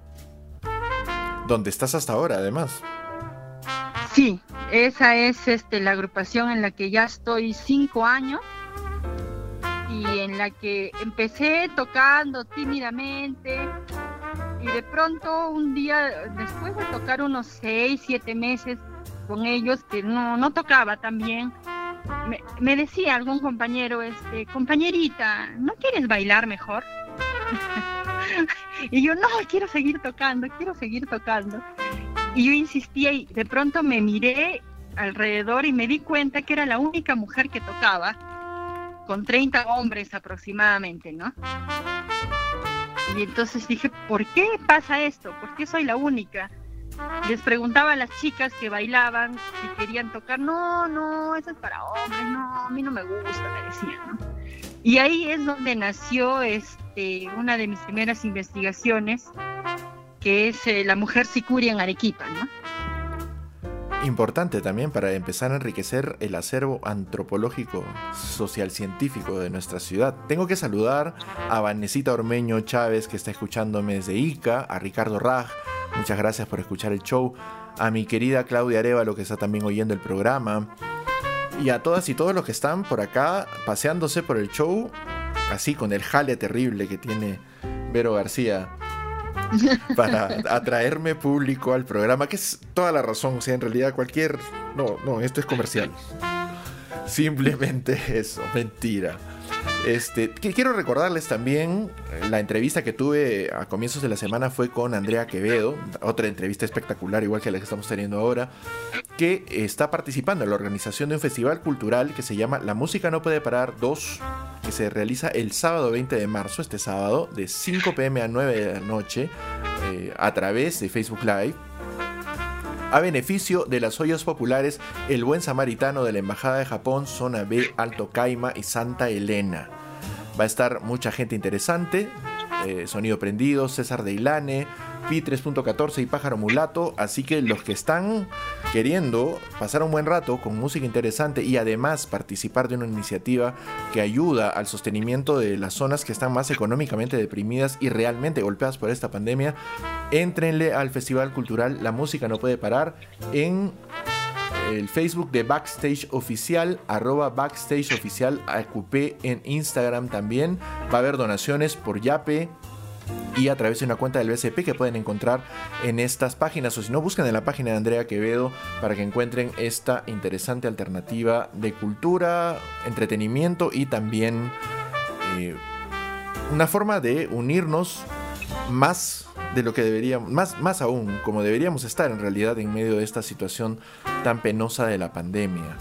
donde estás hasta ahora, además. Sí, esa es este, la agrupación en la que ya estoy cinco años y en la que empecé tocando tímidamente y de pronto un día, después de tocar unos seis, siete meses con ellos, que no, no tocaba tan bien, me, decía algún compañero, este, compañerita, ¿no quieres bailar mejor? y yo, no, quiero seguir tocando, quiero seguir tocando. Y yo insistía y de pronto me miré alrededor y me di cuenta que era la única mujer que tocaba, con 30 hombres aproximadamente, ¿no? Y entonces dije, ¿por qué pasa esto? ¿Por qué soy la única? Les preguntaba a las chicas que bailaban si querían tocar, no, no, eso es para hombres, no, a mí no me gusta, me decían, ¿no? Y ahí es donde nació este, una de mis primeras investigaciones, que es eh, la mujer sicuria en Arequipa, ¿no? Importante también para empezar a enriquecer el acervo antropológico social científico de nuestra ciudad. Tengo que saludar a Vanesita Ormeño Chávez que está escuchándome desde Ica, a Ricardo Raj, muchas gracias por escuchar el show, a mi querida Claudia Arevalo que está también oyendo el programa, y a todas y todos los que están por acá paseándose por el show, así con el jale terrible que tiene Vero García para atraerme público al programa, que es toda la razón, o sea, en realidad cualquier... No, no, esto es comercial. Simplemente eso, mentira. Este, quiero recordarles también eh, la entrevista que tuve a comienzos de la semana fue con Andrea Quevedo, otra entrevista espectacular igual que la que estamos teniendo ahora, que está participando en la organización de un festival cultural que se llama La Música No Puede Parar 2, que se realiza el sábado 20 de marzo, este sábado, de 5 pm a 9 de la noche, eh, a través de Facebook Live a beneficio de las ollas populares El Buen Samaritano de la Embajada de Japón, Zona B, Alto Caima y Santa Elena. Va a estar mucha gente interesante, eh, Sonido Prendido, César de Ilane, Pi 3.14 y Pájaro Mulato. Así que los que están queriendo pasar un buen rato con música interesante y además participar de una iniciativa que ayuda al sostenimiento de las zonas que están más económicamente deprimidas y realmente golpeadas por esta pandemia, entrenle al Festival Cultural La Música No Puede Parar en el Facebook de Backstage Oficial, arroba Backstage Oficial, en Instagram también. Va a haber donaciones por Yape, y a través de una cuenta del BCP que pueden encontrar en estas páginas o si no busquen en la página de Andrea Quevedo para que encuentren esta interesante alternativa de cultura, entretenimiento y también eh, una forma de unirnos más de lo que deberíamos, más, más aún, como deberíamos estar en realidad en medio de esta situación tan penosa de la pandemia.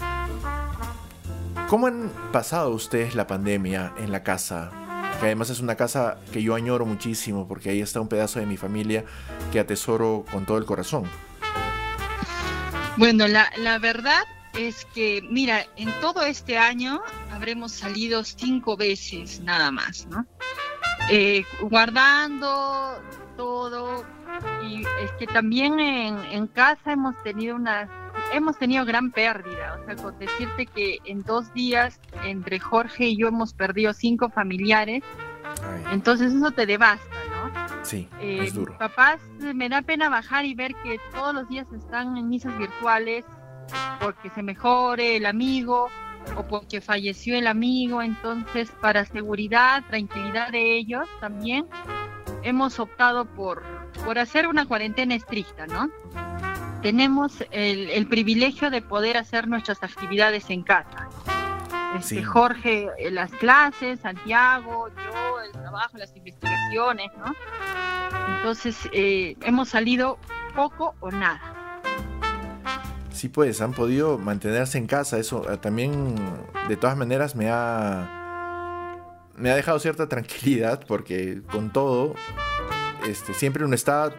¿Cómo han pasado ustedes la pandemia en la casa? Además es una casa que yo añoro muchísimo porque ahí está un pedazo de mi familia que atesoro con todo el corazón. Bueno, la, la verdad es que, mira, en todo este año habremos salido cinco veces nada más, ¿no? Eh, guardando todo y es que también en, en casa hemos tenido unas hemos tenido gran pérdida, o sea, con decirte que en dos días entre Jorge y yo hemos perdido cinco familiares, entonces eso te devasta, ¿no? Sí, eh, es duro. Papás, me da pena bajar y ver que todos los días están en misas virtuales porque se mejore el amigo o porque falleció el amigo, entonces para seguridad, tranquilidad de ellos también hemos optado por, por hacer una cuarentena estricta, ¿no? tenemos el, privilegio de poder hacer nuestras actividades en casa. Este, Jorge, eh, las clases, Santiago, yo, el trabajo, las investigaciones, ¿no? Entonces, eh, hemos salido poco o nada. Sí, pues, han podido mantenerse en casa. Eso eh, también, de todas maneras, me ha me ha dejado cierta tranquilidad porque con todo, este, siempre uno está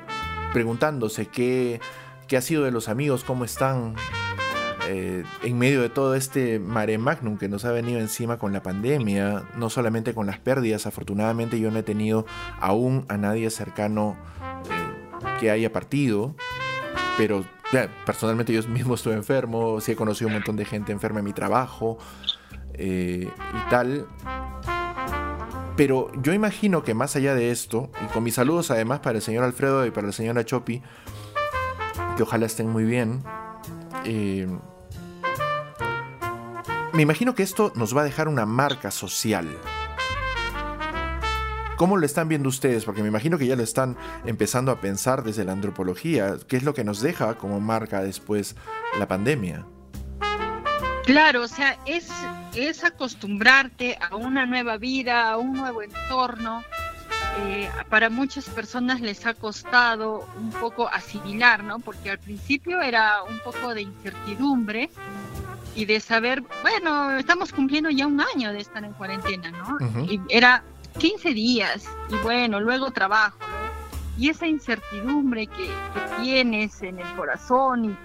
preguntándose qué, qué ha sido de los amigos, cómo están eh, en medio de todo este mare magnum que nos ha venido encima con la pandemia, no solamente con las pérdidas, afortunadamente yo no he tenido aún a nadie cercano eh, que haya partido, pero personalmente yo mismo estuve enfermo, sí he conocido un montón de gente enferma en mi trabajo eh, y tal. Pero yo imagino que más allá de esto, y con mis saludos además para el señor Alfredo y para la señora Chopi, que ojalá estén muy bien. Eh, me imagino que esto nos va a dejar una marca social. ¿Cómo lo están viendo ustedes? Porque me imagino que ya lo están empezando a pensar desde la antropología. ¿Qué es lo que nos deja como marca después la pandemia? Claro, o sea, es, es acostumbrarte a una nueva vida, a un nuevo entorno. Eh, para muchas personas les ha costado un poco asimilar, ¿no? Porque al principio era un poco de incertidumbre y de saber, bueno, estamos cumpliendo ya un año de estar en cuarentena, ¿no? Y era 15 días y bueno, luego trabajo, y esa incertidumbre que, tienes en el corazón y,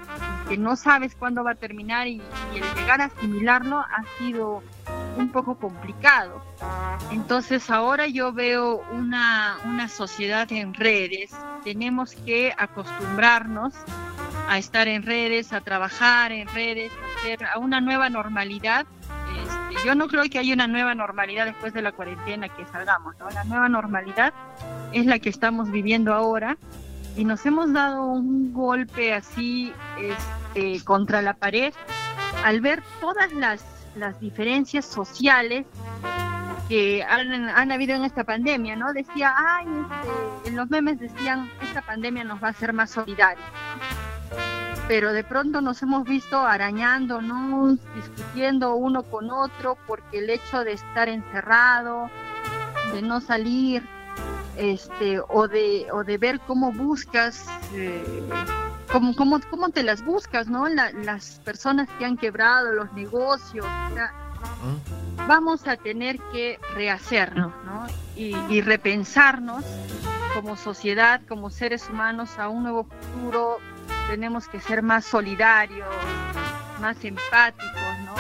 que no sabes cuándo va a terminar y, el llegar a asimilarlo ha sido un poco complicado. Entonces ahora yo veo una, una sociedad en redes, tenemos que acostumbrarnos a estar en redes, a trabajar en redes, a, hacer, a una nueva normalidad. Este, yo no creo que haya una nueva normalidad después de la cuarentena que salgamos, ¿no? La nueva normalidad es la que estamos viviendo ahora y nos hemos dado un golpe así este, contra la pared al ver todas las, las diferencias sociales que han, habido en esta pandemia, ¿no? Decía, ay, este, en los memes decían, esta pandemia nos va a hacer más solidarios. Pero de pronto nos hemos visto arañándonos, discutiendo uno con otro, porque el hecho de estar encerrado, de no salir, este, o de, o de ver cómo buscas, eh, cómo, cómo, cómo, te las buscas, ¿no? las personas que han quebrado, los negocios, vamos a tener que rehacernos, ¿no? Y, y, repensarnos como sociedad, como seres humanos a un nuevo futuro, tenemos que ser más solidarios, más empáticos, ¿no?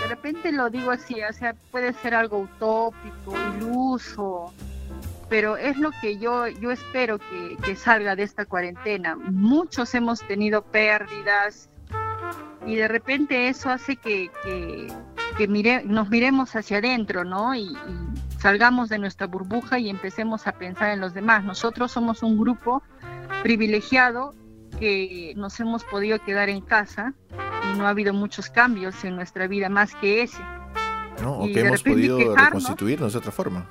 De repente lo digo así, o sea, puede ser algo utópico, iluso, pero es lo que yo, yo espero que, salga de esta cuarentena. Muchos hemos tenido pérdidas y de repente eso hace que, mire, nos miremos hacia adentro, ¿no? Y, salgamos de nuestra burbuja y empecemos a pensar en los demás. Nosotros somos un grupo privilegiado que nos hemos podido quedar en casa y no ha habido muchos cambios en nuestra vida más que ese. No, o que hemos podido reconstituirnos de otra forma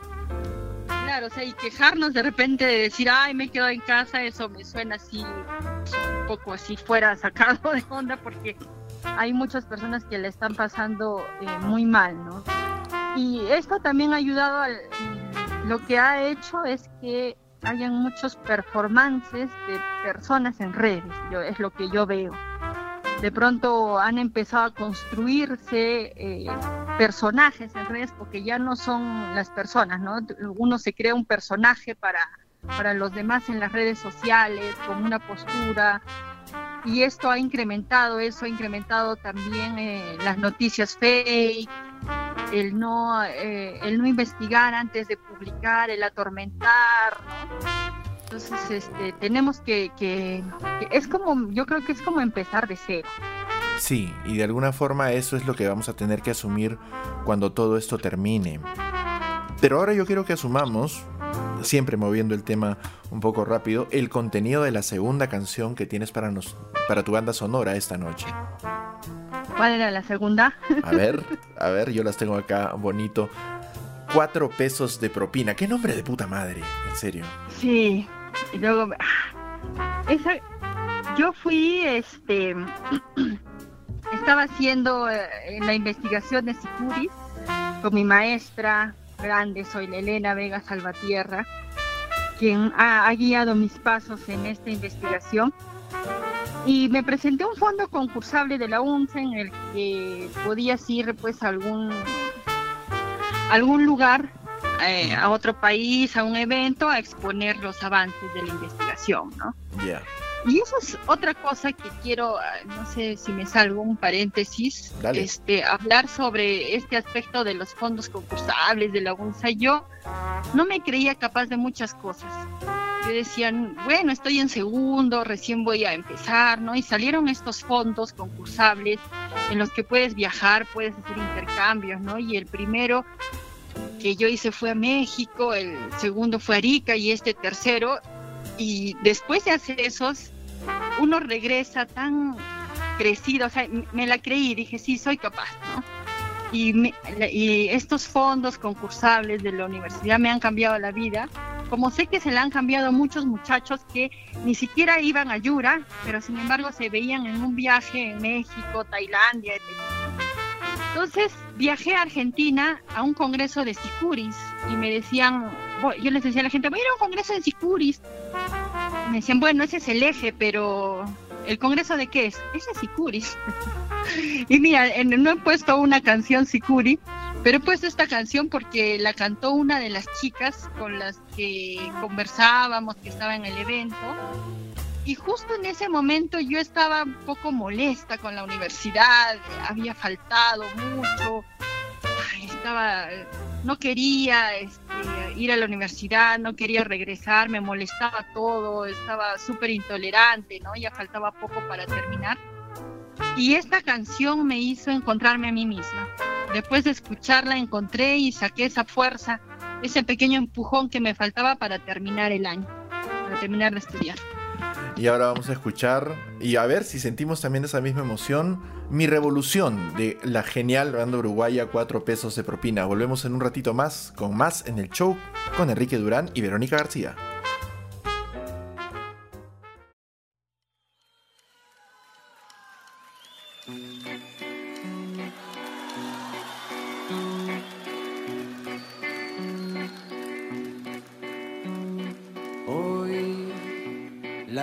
o sea, y quejarnos de repente de decir, ay, me quedo en casa, eso me suena así, un poco así fuera sacado de onda, porque hay muchas personas que le están pasando eh, muy mal, ¿no? Y esto también ha ayudado, al, lo que ha hecho es que hayan muchos performances de personas en redes, yo, es lo que yo veo de pronto han empezado a construirse eh, personajes en redes porque ya no son las personas, ¿no? Uno se crea un personaje para, para los demás en las redes sociales, con una postura, y esto ha incrementado, eso ha incrementado también eh, las noticias fake, el no, eh, el no investigar antes de publicar, el atormentar. Entonces, este, tenemos que, que, es como, yo creo que es como empezar de cero. Sí, y de alguna forma eso es lo que vamos a tener que asumir cuando todo esto termine. Pero ahora yo quiero que asumamos, siempre moviendo el tema un poco rápido, el contenido de la segunda canción que tienes para, nos, para tu banda sonora esta noche. ¿Cuál era la segunda? A ver, a ver, yo las tengo acá bonito. Cuatro pesos de propina. Qué nombre de puta madre, en serio. Sí, y luego, esa, yo fui, este, estaba haciendo eh, la investigación de Sicuris con mi maestra grande, soy Elena Vega Salvatierra, quien ha, guiado mis pasos en esta investigación. Y me presenté un fondo concursable de la UNCE en el que podías ir pues a algún, algún lugar eh, a otro país, a un evento, a exponer los avances de la investigación, ¿no? Y eso es otra cosa que quiero, ah, no sé si me salgo un paréntesis, este, hablar sobre este aspecto de los fondos concursables de la UNSA. Yo no me creía capaz de muchas cosas. Yo decía, bueno, estoy en segundo, recién voy a empezar, ¿no? Y salieron estos fondos concursables en los que puedes viajar, puedes hacer intercambios, ¿no? Y el primero que yo hice fue a México, el segundo fue a Arica y este tercero. Y después de hacer esos, uno regresa tan crecido, o sea, me la creí, dije, sí, soy capaz, ¿no? Y, y estos fondos concursables de la universidad me han cambiado la vida, como sé que se le han cambiado muchos muchachos que ni siquiera iban a Yura, pero sin embargo se veían en un viaje en México, Tailandia, etc Entonces viajé a Argentina a un congreso de Sicuris y me decían, yo les decía a la gente, voy a ir a un congreso de Sicuris. Me decían, bueno, ese es el eje, pero ¿el congreso de qué es? Ese es Sicuris. y mira, no he puesto una canción Sicuri, pero he puesto esta canción porque la cantó una de las chicas con las que conversábamos, que estaba en el evento. Y justo en ese momento yo estaba un poco molesta con la universidad, había faltado mucho, estaba, no quería este, ir a la universidad, no quería regresar, me molestaba todo, estaba súper intolerante, ¿no? Ya faltaba poco para terminar. Y esta canción me hizo encontrarme a mí misma. Después de escucharla encontré y saqué esa fuerza, ese pequeño empujón que me faltaba para terminar el año, para terminar de estudiar. Y ahora vamos a escuchar y a ver si sentimos también esa misma emoción. Mi revolución de la genial banda uruguaya 4 pesos de propina. Volvemos en un ratito más con más en el show con Enrique Durán y Verónica García.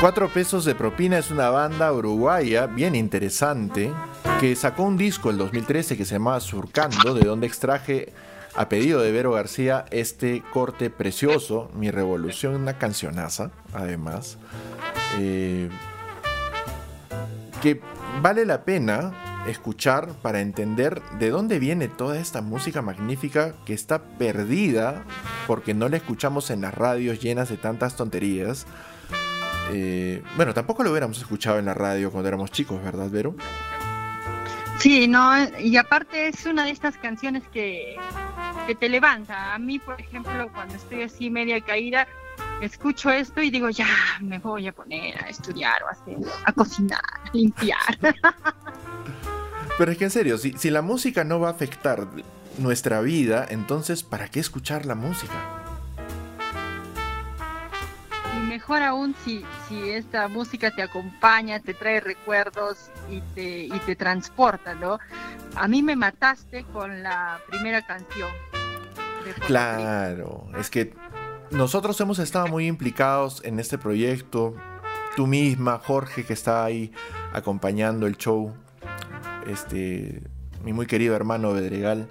Cuatro pesos de propina es una banda uruguaya bien interesante que sacó un disco el 2013 que se llamaba Surcando, de donde extraje a pedido de Vero García este corte precioso, Mi Revolución, una cancionaza, además, eh, que vale la pena escuchar para entender de dónde viene toda esta música magnífica que está perdida porque no la escuchamos en las radios llenas de tantas tonterías. Eh, bueno, tampoco lo hubiéramos escuchado en la radio cuando éramos chicos, ¿verdad, Vero? Sí, no, y aparte es una de estas canciones que, que te levanta. A mí, por ejemplo, cuando estoy así media caída, escucho esto y digo, ya, me voy a poner a estudiar o a hacer, a cocinar, a limpiar. Pero es que en serio, si, si la música no va a afectar nuestra vida, entonces ¿para qué escuchar la música? Mejor aún si, si esta música te acompaña, te trae recuerdos y te, y te transporta, ¿no? A mí me mataste con la primera canción. Claro, es que nosotros hemos estado muy implicados en este proyecto. Tú misma, Jorge, que está ahí acompañando el show. Este, mi muy querido hermano Bedregal.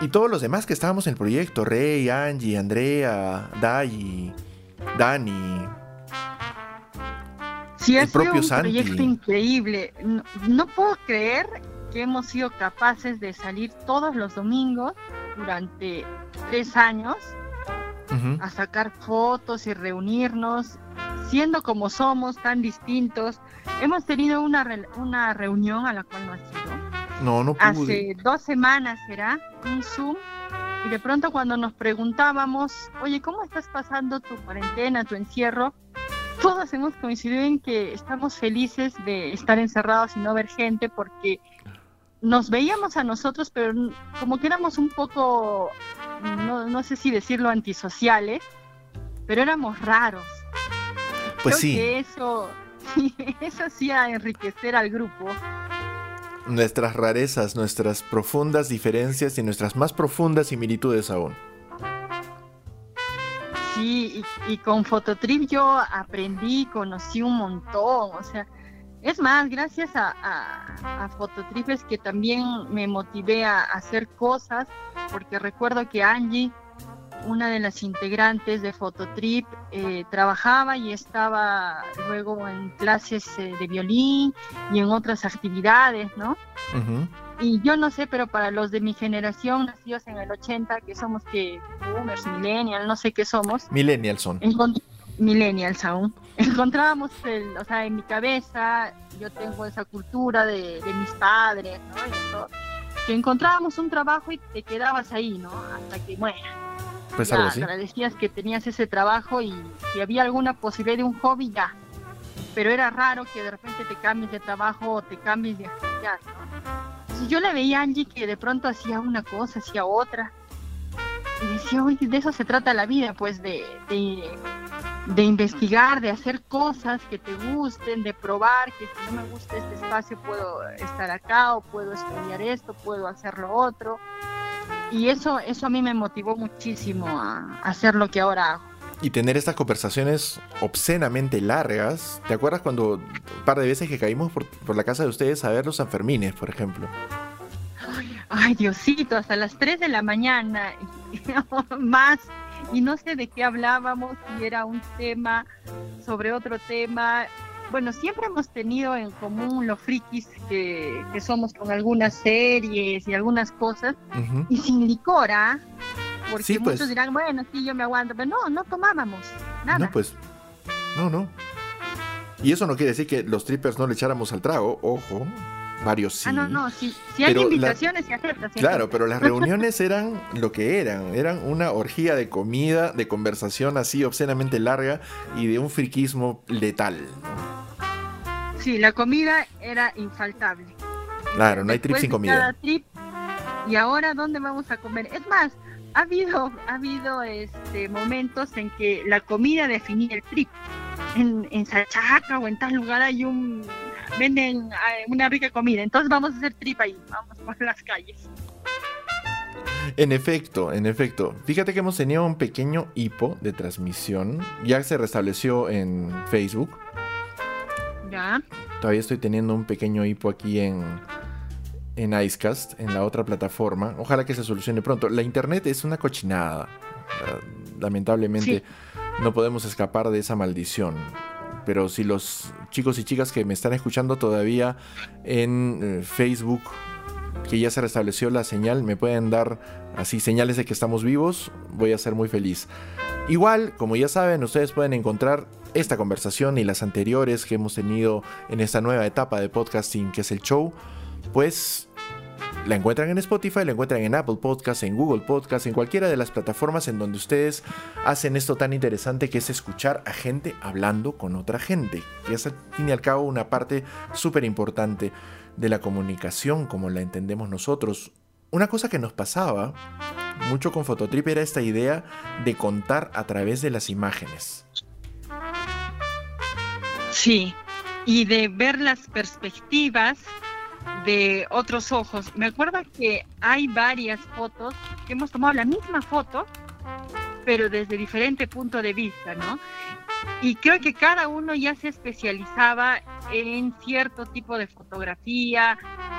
Y todos los demás que estábamos en el proyecto, Rey, Angie, Andrea, Dai, Dani. Sí, ha el sido propio un Santi. proyecto increíble. No, no puedo creer que hemos sido capaces de salir todos los domingos durante tres años a sacar fotos y reunirnos, siendo como somos, tan distintos. Hemos tenido una, re- una reunión a la cual no ha sido. No, no pude. Hace dos semanas será un Zoom y de pronto cuando nos preguntábamos, oye, ¿cómo estás pasando tu cuarentena, tu encierro? Todos hemos coincidido en que estamos felices de estar encerrados y no ver gente porque nos veíamos a nosotros, pero como que éramos un poco, no, no sé si decirlo, antisociales, pero éramos raros. Pues Creo sí. que eso, eso hacía enriquecer al grupo. Nuestras rarezas, nuestras profundas diferencias y nuestras más profundas similitudes aún. Sí, y, con Fototrip yo aprendí, conocí un montón, o sea, es más, gracias a, a, a Fototrip es que también me motivé a hacer cosas, porque recuerdo que Angie, una de las integrantes de Fototrip, eh, trabajaba y estaba luego en clases eh, de violín y en otras actividades, ¿no? Ujú. Y yo no sé, pero para los de mi generación, nacidos en el 80, que somos que boomers, millennials, no sé qué somos. Millennials son. millennials aún. Encontrábamos, el, o sea, en mi cabeza, yo tengo esa cultura de, de mis padres, ¿no? que encontrábamos un trabajo y te quedabas ahí, ¿no? Hasta que muera. Pues algo así. Agradecías que tenías ese trabajo y si había alguna posibilidad de un hobby, ya. Pero era raro que de repente te cambies de trabajo o te cambies de actividad, ¿no? yo le veía a Angie que de pronto hacía una cosa, hacía otra. Y decía, oye, de eso se trata la vida, pues de, de investigar, de hacer cosas que te gusten, de probar que si no me gusta este espacio puedo estar acá o puedo estudiar esto, puedo hacer lo otro. Y eso, eso a mí me motivó muchísimo a, hacer lo que ahora hago. Y tener estas conversaciones obscenamente largas. ¿Te acuerdas cuando un par de veces que caímos por, por la casa de ustedes a ver los Sanfermines, por ejemplo? Ay, Diosito, hasta las 3 de la mañana, más y no sé de qué hablábamos, si era un tema sobre otro tema. Bueno, siempre hemos tenido en común los frikis que, somos con algunas series y algunas cosas, y sin licor, ¿ah? Porque muchos pues. dirán, bueno, sí, yo me aguanto, pero no, no tomábamos nada. No, pues, no, no. Y eso no quiere decir que los trippers no le echáramos al trago, ojo varios sí. Ah, no, no, si, hay invitaciones y aceptas. Claro, pero las reuniones eran lo que eran, eran una orgía de comida, de conversación así obscenamente larga y de un friquismo letal. Sí, la comida era infaltable. Claro, no hay trip sin comida. y ahora dónde vamos a comer. Es más, ha habido, ha habido este momentos en que la comida definía el trip. En, en Sachaca o en tal lugar hay un venden eh, una rica comida. Entonces vamos a hacer trip ahí, vamos por las calles. En efecto, en efecto. Fíjate que hemos tenido un pequeño hipo de transmisión. Ya se restableció en Facebook. Todavía estoy teniendo un pequeño hipo aquí en, en Icecast, en la otra plataforma. Ojalá que se solucione pronto. La internet es una cochinada. Lamentablemente no podemos escapar de esa maldición pero si los chicos y chicas que me están escuchando todavía en eh, Facebook, que ya se restableció la señal, me pueden dar así señales de que estamos vivos, voy a ser muy feliz. Igual, como ya saben, ustedes pueden encontrar esta conversación y las anteriores que hemos tenido en esta nueva etapa de podcasting que es el show, pues la encuentran en Spotify, la encuentran en Apple Podcasts, en Google Podcasts, en cualquiera de las plataformas en donde ustedes hacen esto tan interesante que es escuchar a gente hablando con otra gente. Y es al fin y al cabo una parte súper importante de la comunicación como la entendemos nosotros. Una cosa que nos pasaba mucho con Fototrip era esta idea de contar a través de las imágenes. Sí, y de ver las perspectivas de otros ojos. Me acuerdo que hay varias fotos que hemos tomado la misma foto, pero desde diferente punto de vista, ¿no? Y creo que cada uno ya se especializaba en cierto tipo de fotografía,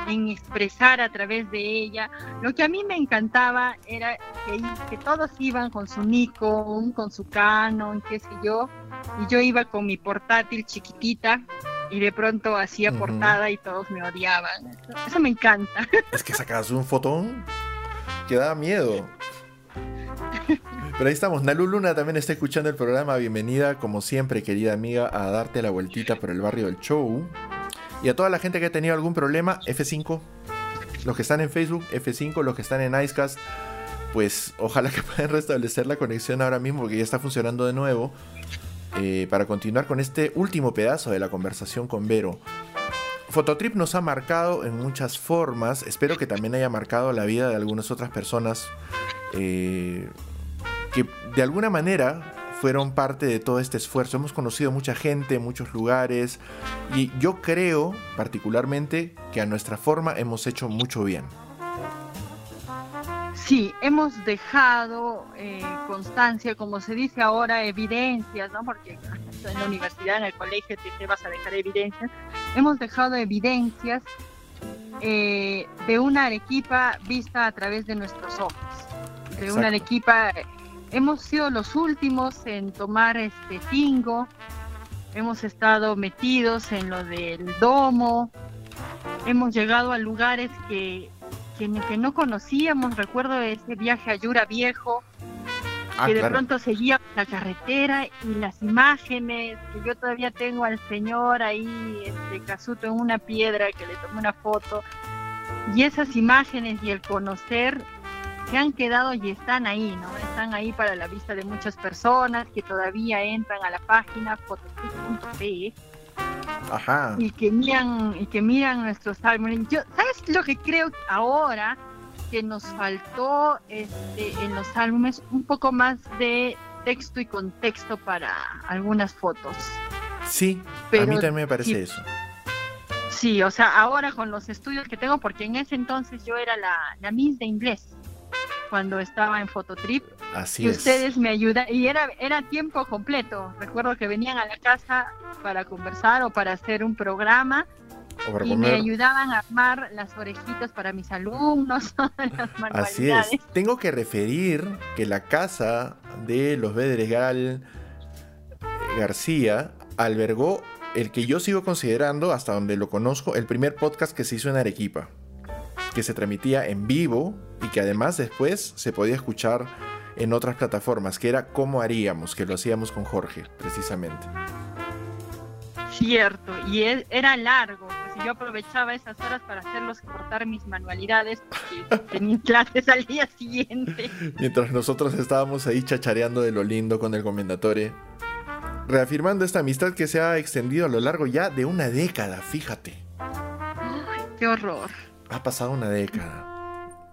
en expresar a través de ella. Lo que a mí me encantaba era que, que todos iban con su Nikon, con su Canon, qué sé yo, y yo iba con mi portátil chiquitita y de pronto hacía portada y todos me odiaban. Eso me encanta. Es que sacabas un fotón que daba miedo. Pero ahí estamos. Nalu Luna también está escuchando el programa. Bienvenida, como siempre, querida amiga, a darte la vueltita por el barrio del show. Y a toda la gente que ha tenido algún problema, F5. Los que están en Facebook, F5. Los que están en Icecast, pues ojalá que puedan restablecer la conexión ahora mismo porque ya está funcionando de nuevo. Eh, para continuar con este último pedazo de la conversación con Vero. Fototrip nos ha marcado en muchas formas, espero que también haya marcado la vida de algunas otras personas eh, que de alguna manera fueron parte de todo este esfuerzo. Hemos conocido mucha gente, muchos lugares y yo creo particularmente que a nuestra forma hemos hecho mucho bien. Sí, hemos dejado eh, constancia, como se dice ahora, evidencias, ¿no? Porque en la universidad, en el colegio, te, vas a dejar evidencias. Hemos dejado evidencias eh, de una Arequipa vista a través de nuestros ojos. De una Arequipa, hemos sido los últimos en tomar este tingo, hemos estado metidos en lo del domo, hemos llegado a lugares que, que, que no conocíamos. Recuerdo ese viaje a Yura Viejo, Ah, que de claro. pronto seguía la carretera y las imágenes, que yo todavía tengo al señor ahí, este casuto en una piedra que le tomé una foto, y esas imágenes y el conocer se han quedado y están ahí, ¿no? Están ahí para la vista de muchas personas que todavía entran a la página fototrip.pe Ajá. y que miran y que miran nuestros álbumes. Yo, ¿sabes lo que creo ahora que nos faltó este, en los álbumes? Un poco más de texto y contexto para algunas fotos. Sí, a Pero mí también me parece sí. eso. Sí, o sea, ahora con los estudios que tengo, porque en ese entonces yo era la, la Miss de inglés cuando estaba en Fototrip Así y es. ustedes me ayudan y era era tiempo completo. Recuerdo que venían a la casa para conversar o para hacer un programa y me ayudaban a armar las orejitas para mis alumnos, las Así es. Tengo que referir que la casa de los Bedregal eh, García albergó el que yo sigo considerando, hasta donde lo conozco, el primer podcast que se hizo en Arequipa. Que se transmitía en vivo y que además después se podía escuchar en otras plataformas, que era Cómo Haríamos, que lo hacíamos con Jorge, precisamente. Cierto, y e- era largo, yo aprovechaba esas horas para hacerlos cortar mis manualidades porque tenía clases al día siguiente. Mientras nosotros estábamos ahí chachareando de lo lindo con el comendatore, reafirmando esta amistad que se ha extendido a lo largo ya de una década, fíjate. Ay, qué horror. Ha pasado una década.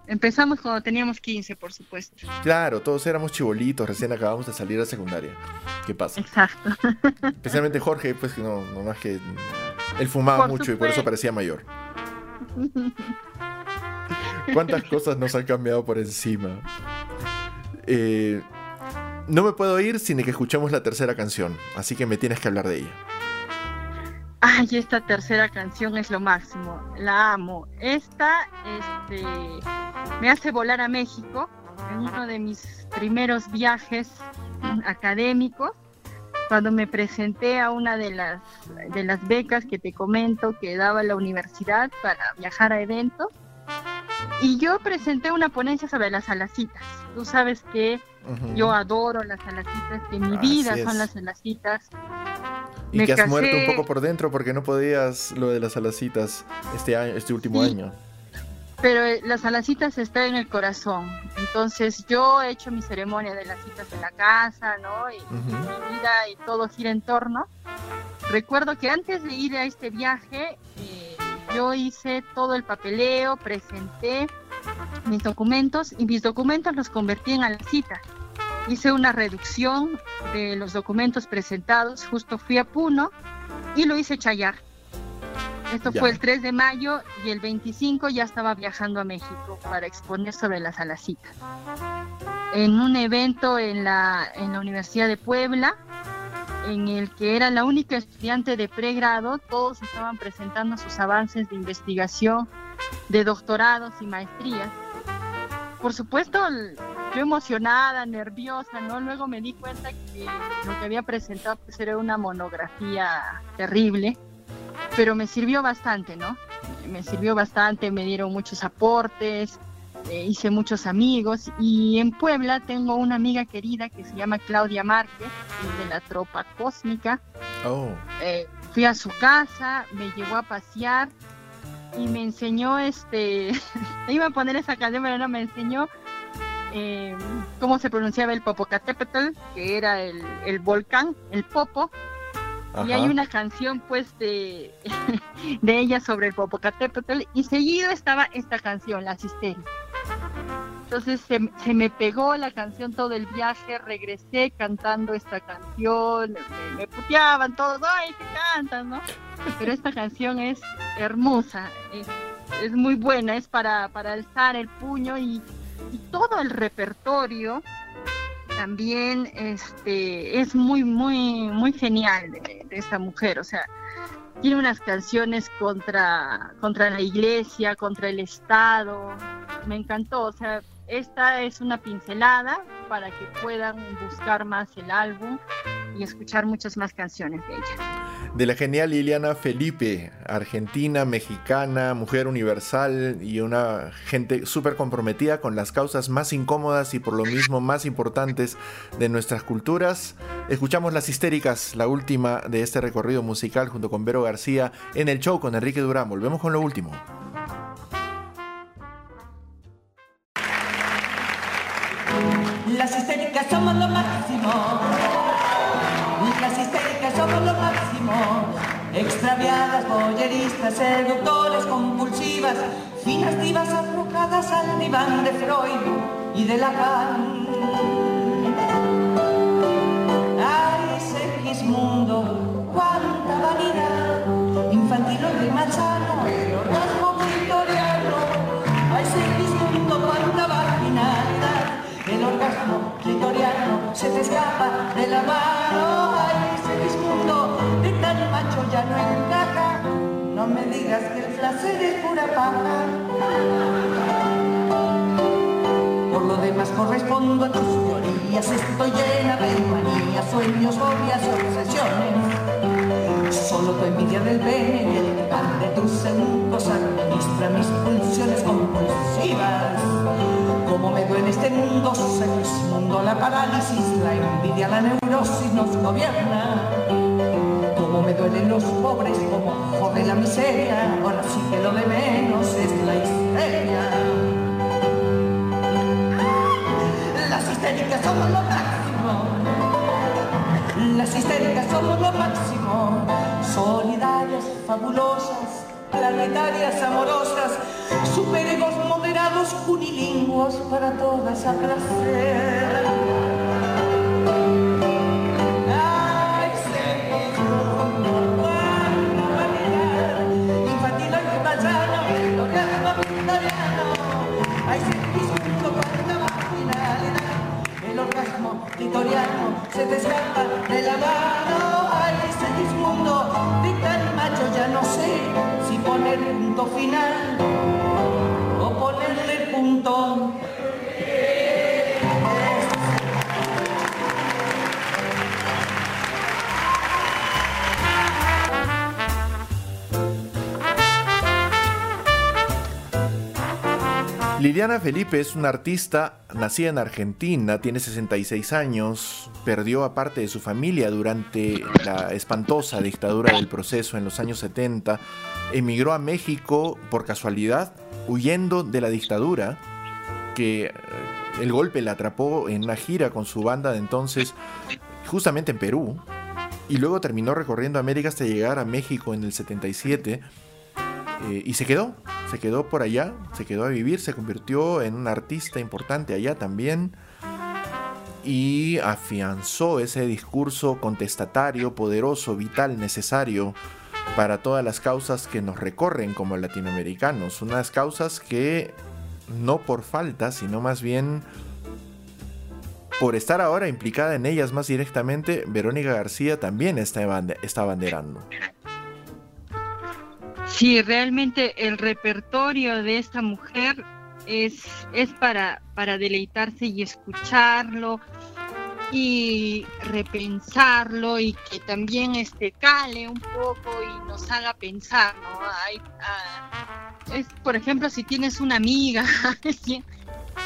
Empezamos cuando teníamos 15, por supuesto. Claro, todos éramos chibolitos, recién acabamos de salir de secundaria. ¿Qué pasa? Exacto. Especialmente Jorge, pues que no, no más que él fumaba Por mucho y por eso parecía mayor. ¿Cuántas cosas nos han cambiado por encima? Eh, no me puedo ir sin que escuchemos la tercera canción, así que me tienes que hablar de ella. Ay, esta tercera canción es lo máximo. La amo. Esta este, me hace volar a México en uno de mis primeros viajes académicos, cuando me presenté a una de las, de las becas que te comento que daba la universidad para viajar a eventos. Y yo presenté una ponencia sobre las alacitas. Tú sabes que yo adoro las alacitas, que mi Así vida es. son las alacitas. Y me que has casé- muerto un poco por dentro porque no podías lo de las alacitas este año, este último Sí. año. pero eh, las alacitas están en el corazón. Entonces yo he hecho mi ceremonia de las citas en la casa, ¿no? Y Ujú. mi vida y todo gira en torno. Recuerdo que antes de ir a este viaje, eh, yo hice todo el papeleo, presenté mis documentos y mis documentos los convertí en alacita. Hice una reducción de los documentos presentados, justo fui a Puno y lo hice chayar. Esto Ya. fue el 3 de mayo y el 25 ya estaba viajando a México para exponer sobre las alacitas. En un evento en la, en la Universidad de Puebla, en el que era la única estudiante de pregrado, todos estaban presentando sus avances de investigación, de doctorados y maestrías. Por supuesto, yo emocionada, nerviosa, ¿no? Luego me di cuenta que lo que había presentado pues, era una monografía terrible, pero me sirvió bastante, ¿no? Me sirvió bastante, me dieron muchos aportes, eh, hice muchos amigos y en Puebla tengo una amiga querida que se llama Claudia Márquez, de la tropa cósmica. Oh, Eh, fui a su casa, me llevó a pasear y me enseñó este, iba a poner esa canción pero no me enseñó eh, cómo se pronunciaba el Popocatépetl, que era el, el volcán, el Popo, y hay una canción pues de, de ella sobre el Popocatépetl y seguido estaba esta canción, La Cisterna. Entonces se, se me pegó la canción todo el viaje, regresé cantando esta canción, me, puteaban todos, ¡ay, que cantas, no! Pero esta canción es hermosa, es, es muy buena, es para, para alzar el puño y, y todo el repertorio también este es muy muy muy genial de, de esta mujer o sea tiene unas canciones contra contra la iglesia contra el estado me encantó o sea esta es una pincelada para que puedan buscar más el álbum y escuchar muchas más canciones de ella de la genial Liliana Felipe, argentina, mexicana, mujer universal y una gente súper comprometida con las causas más incómodas y por lo mismo más importantes de nuestras culturas. Escuchamos Las Histéricas, la última de este recorrido musical junto con Vero García en el show con Enrique Durán. Volvemos con lo último. Histéricas somos lo máximo. Las histéricas somos lo máximo. Extraviadas, boyeristas, seductores, compulsivas, finas divas arrojadas al diván de Freud y de Lacan. Ay, Segismundo, cuánta vanidad, infantil manzana, el orgasmo victoriano. Ay, Segismundo, cuánta vaginalidad, el orgasmo se te escapa de la mano. Ay, Segismundo, de tal macho ya no encaja. No me digas que el placer es pura paja. Por lo demás correspondo a tus teorías, estoy llena de manías, sueños, fobias y obsesiones. Solo tu envidia del pene y el diván de tus segundos administra mis pulsiones compulsivas. Como me duele este mundo, mundo, la parálisis, la envidia, la neurosis nos gobierna. Como me duelen los pobres, como jode la miseria, ahora sí que lo de menos es la histeria. Las histéricas somos lo máximo. Las histéricas somos lo máximo. Solidarias, fabulosas, planetarias, amorosas, superegos moderados, unilingüos para todas a placer. Clitoriano se te escapa de la mano. Ay, Segismundo, de tal macho ya no sé si poner punto final o ponerle punto. Liliana Felipe es una artista nacida en Argentina, tiene 66 años, perdió a parte de su familia durante la espantosa dictadura del proceso en los años 70, emigró a México por casualidad, huyendo de la dictadura, que eh, el golpe la atrapó en una gira con su banda de entonces, justamente en Perú, y luego terminó recorriendo América hasta llegar a México en el 77 eh, y se quedó, se quedó por allá, se quedó a vivir, se convirtió en un artista importante allá también y afianzó ese discurso contestatario, poderoso, vital, necesario para todas las causas que nos recorren como latinoamericanos, unas causas que no por falta, sino más bien por estar ahora implicada en ellas más directamente, Verónica García también está, está abanderando. Sí, realmente el repertorio de esta mujer es, es para, para deleitarse y escucharlo y repensarlo y que también este cale un poco y nos haga pensar, ¿no? Hay, ah, es, por ejemplo, si tienes una amiga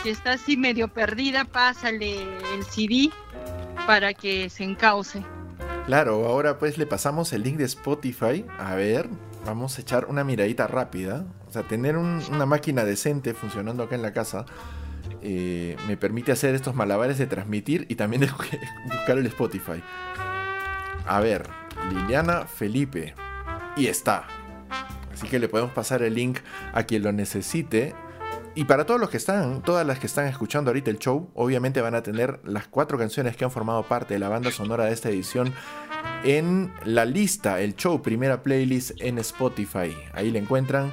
que está así medio perdida, pásale el CD para que se encauce. Claro, ahora pues le pasamos el link de Spotify. A ver, vamos a echar una miradita rápida. O sea, tener un, una máquina decente funcionando acá en la casa eh, me permite hacer estos malabares de transmitir y también de buscar el Spotify. A ver, Liliana Felipe. Y está. Así que le podemos pasar el link a quien lo necesite. Y para todos los que están, todas las que están escuchando ahorita el show, obviamente van a tener las cuatro canciones que han formado parte de la banda sonora de esta edición en la lista, el show, primera playlist en Spotify. Ahí le encuentran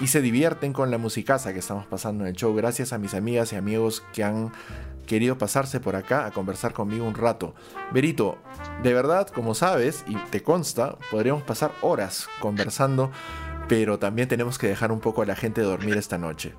y se divierten con la musicaza que estamos pasando en el show. Gracias a mis amigas y amigos que han querido pasarse por acá a conversar conmigo un rato. Berito, de verdad, como sabes y te consta, podríamos pasar horas conversando, pero también tenemos que dejar un poco a la gente dormir esta noche.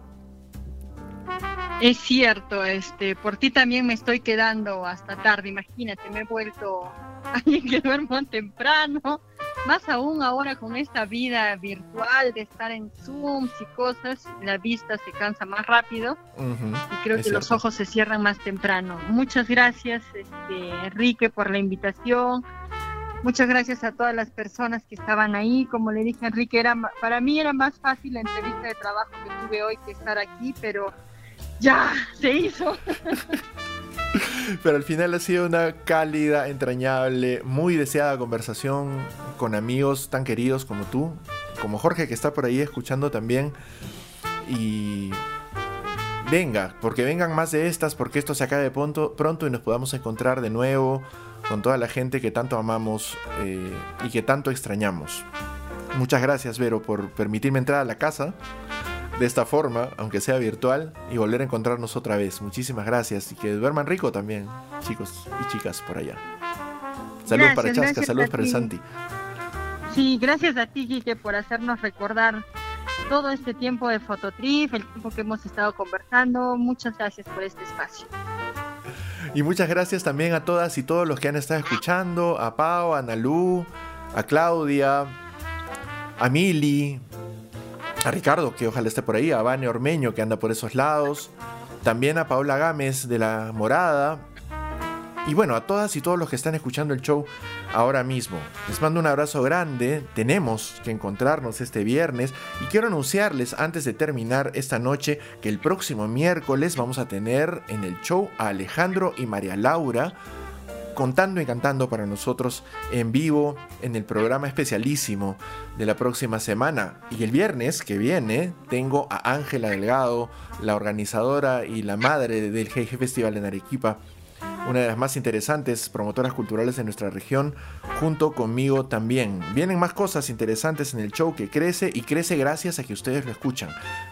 Es cierto, este, por ti también me estoy quedando hasta tarde, imagínate, me he vuelto alguien que duermo temprano, más aún ahora con esta vida virtual de estar en Zooms y cosas, la vista se cansa más rápido y creo que los ojos se cierran más temprano. Muchas gracias, este, Enrique, por la invitación. Muchas gracias a todas las personas que estaban ahí. Como le dije a Enrique, era, para mí era más fácil la entrevista de trabajo que tuve hoy que estar aquí, pero ya se hizo. Pero al final ha sido una cálida, entrañable, muy deseada conversación con amigos tan queridos como tú, como Jorge que está por ahí escuchando también. Y venga, porque vengan más de estas, porque esto se acabe pronto, pronto y nos podamos encontrar de nuevo con toda la gente que tanto amamos eh, y que tanto extrañamos. Muchas gracias, Vero, por permitirme entrar a la casa de esta forma, aunque sea virtual, y volver a encontrarnos otra vez. Muchísimas gracias y que duerman rico también, chicos y chicas por allá. Saludos para Chasca, saludos para el Santi. Sí, gracias a ti, Quique, por hacernos recordar todo este tiempo de Fototrif, el tiempo que hemos estado conversando. Muchas gracias por este espacio. Y muchas gracias también a todas y todos los que han estado escuchando, a Pau, a Nalú, a Claudia, a Mili, a Ricardo, que ojalá esté por ahí, a Vane Ormeño, que anda por esos lados, también a Paola Gámez de La Morada, y bueno, a todas y todos los que están escuchando el show ahora mismo, les mando un abrazo grande, tenemos que encontrarnos este viernes. Y quiero anunciarles antes de terminar esta noche que el próximo miércoles vamos a tener en el show a Alejandro y María Laura contando y cantando para nosotros en vivo en el programa especialísimo de la próxima semana. Y el viernes que viene tengo a Ángela Delgado, la organizadora y la madre del GG Festival en Arequipa, una de las más interesantes promotoras culturales de nuestra región, junto conmigo también. Vienen más cosas interesantes en el show que crece y crece gracias a que ustedes lo escuchan.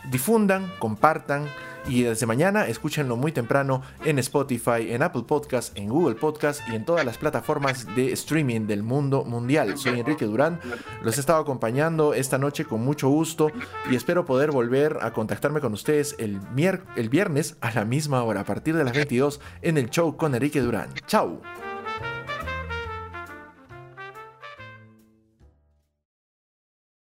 Difundan, compartan y desde mañana escúchenlo muy temprano en Spotify, en Apple Podcast, en Google Podcast y en todas las plataformas de streaming del mundo mundial. Soy Enrique Durán, los he estado acompañando esta noche con mucho gusto y espero poder volver a contactarme con ustedes el, el viernes a la misma hora, a partir de las 22 en el show con Enrique Durán. Chao.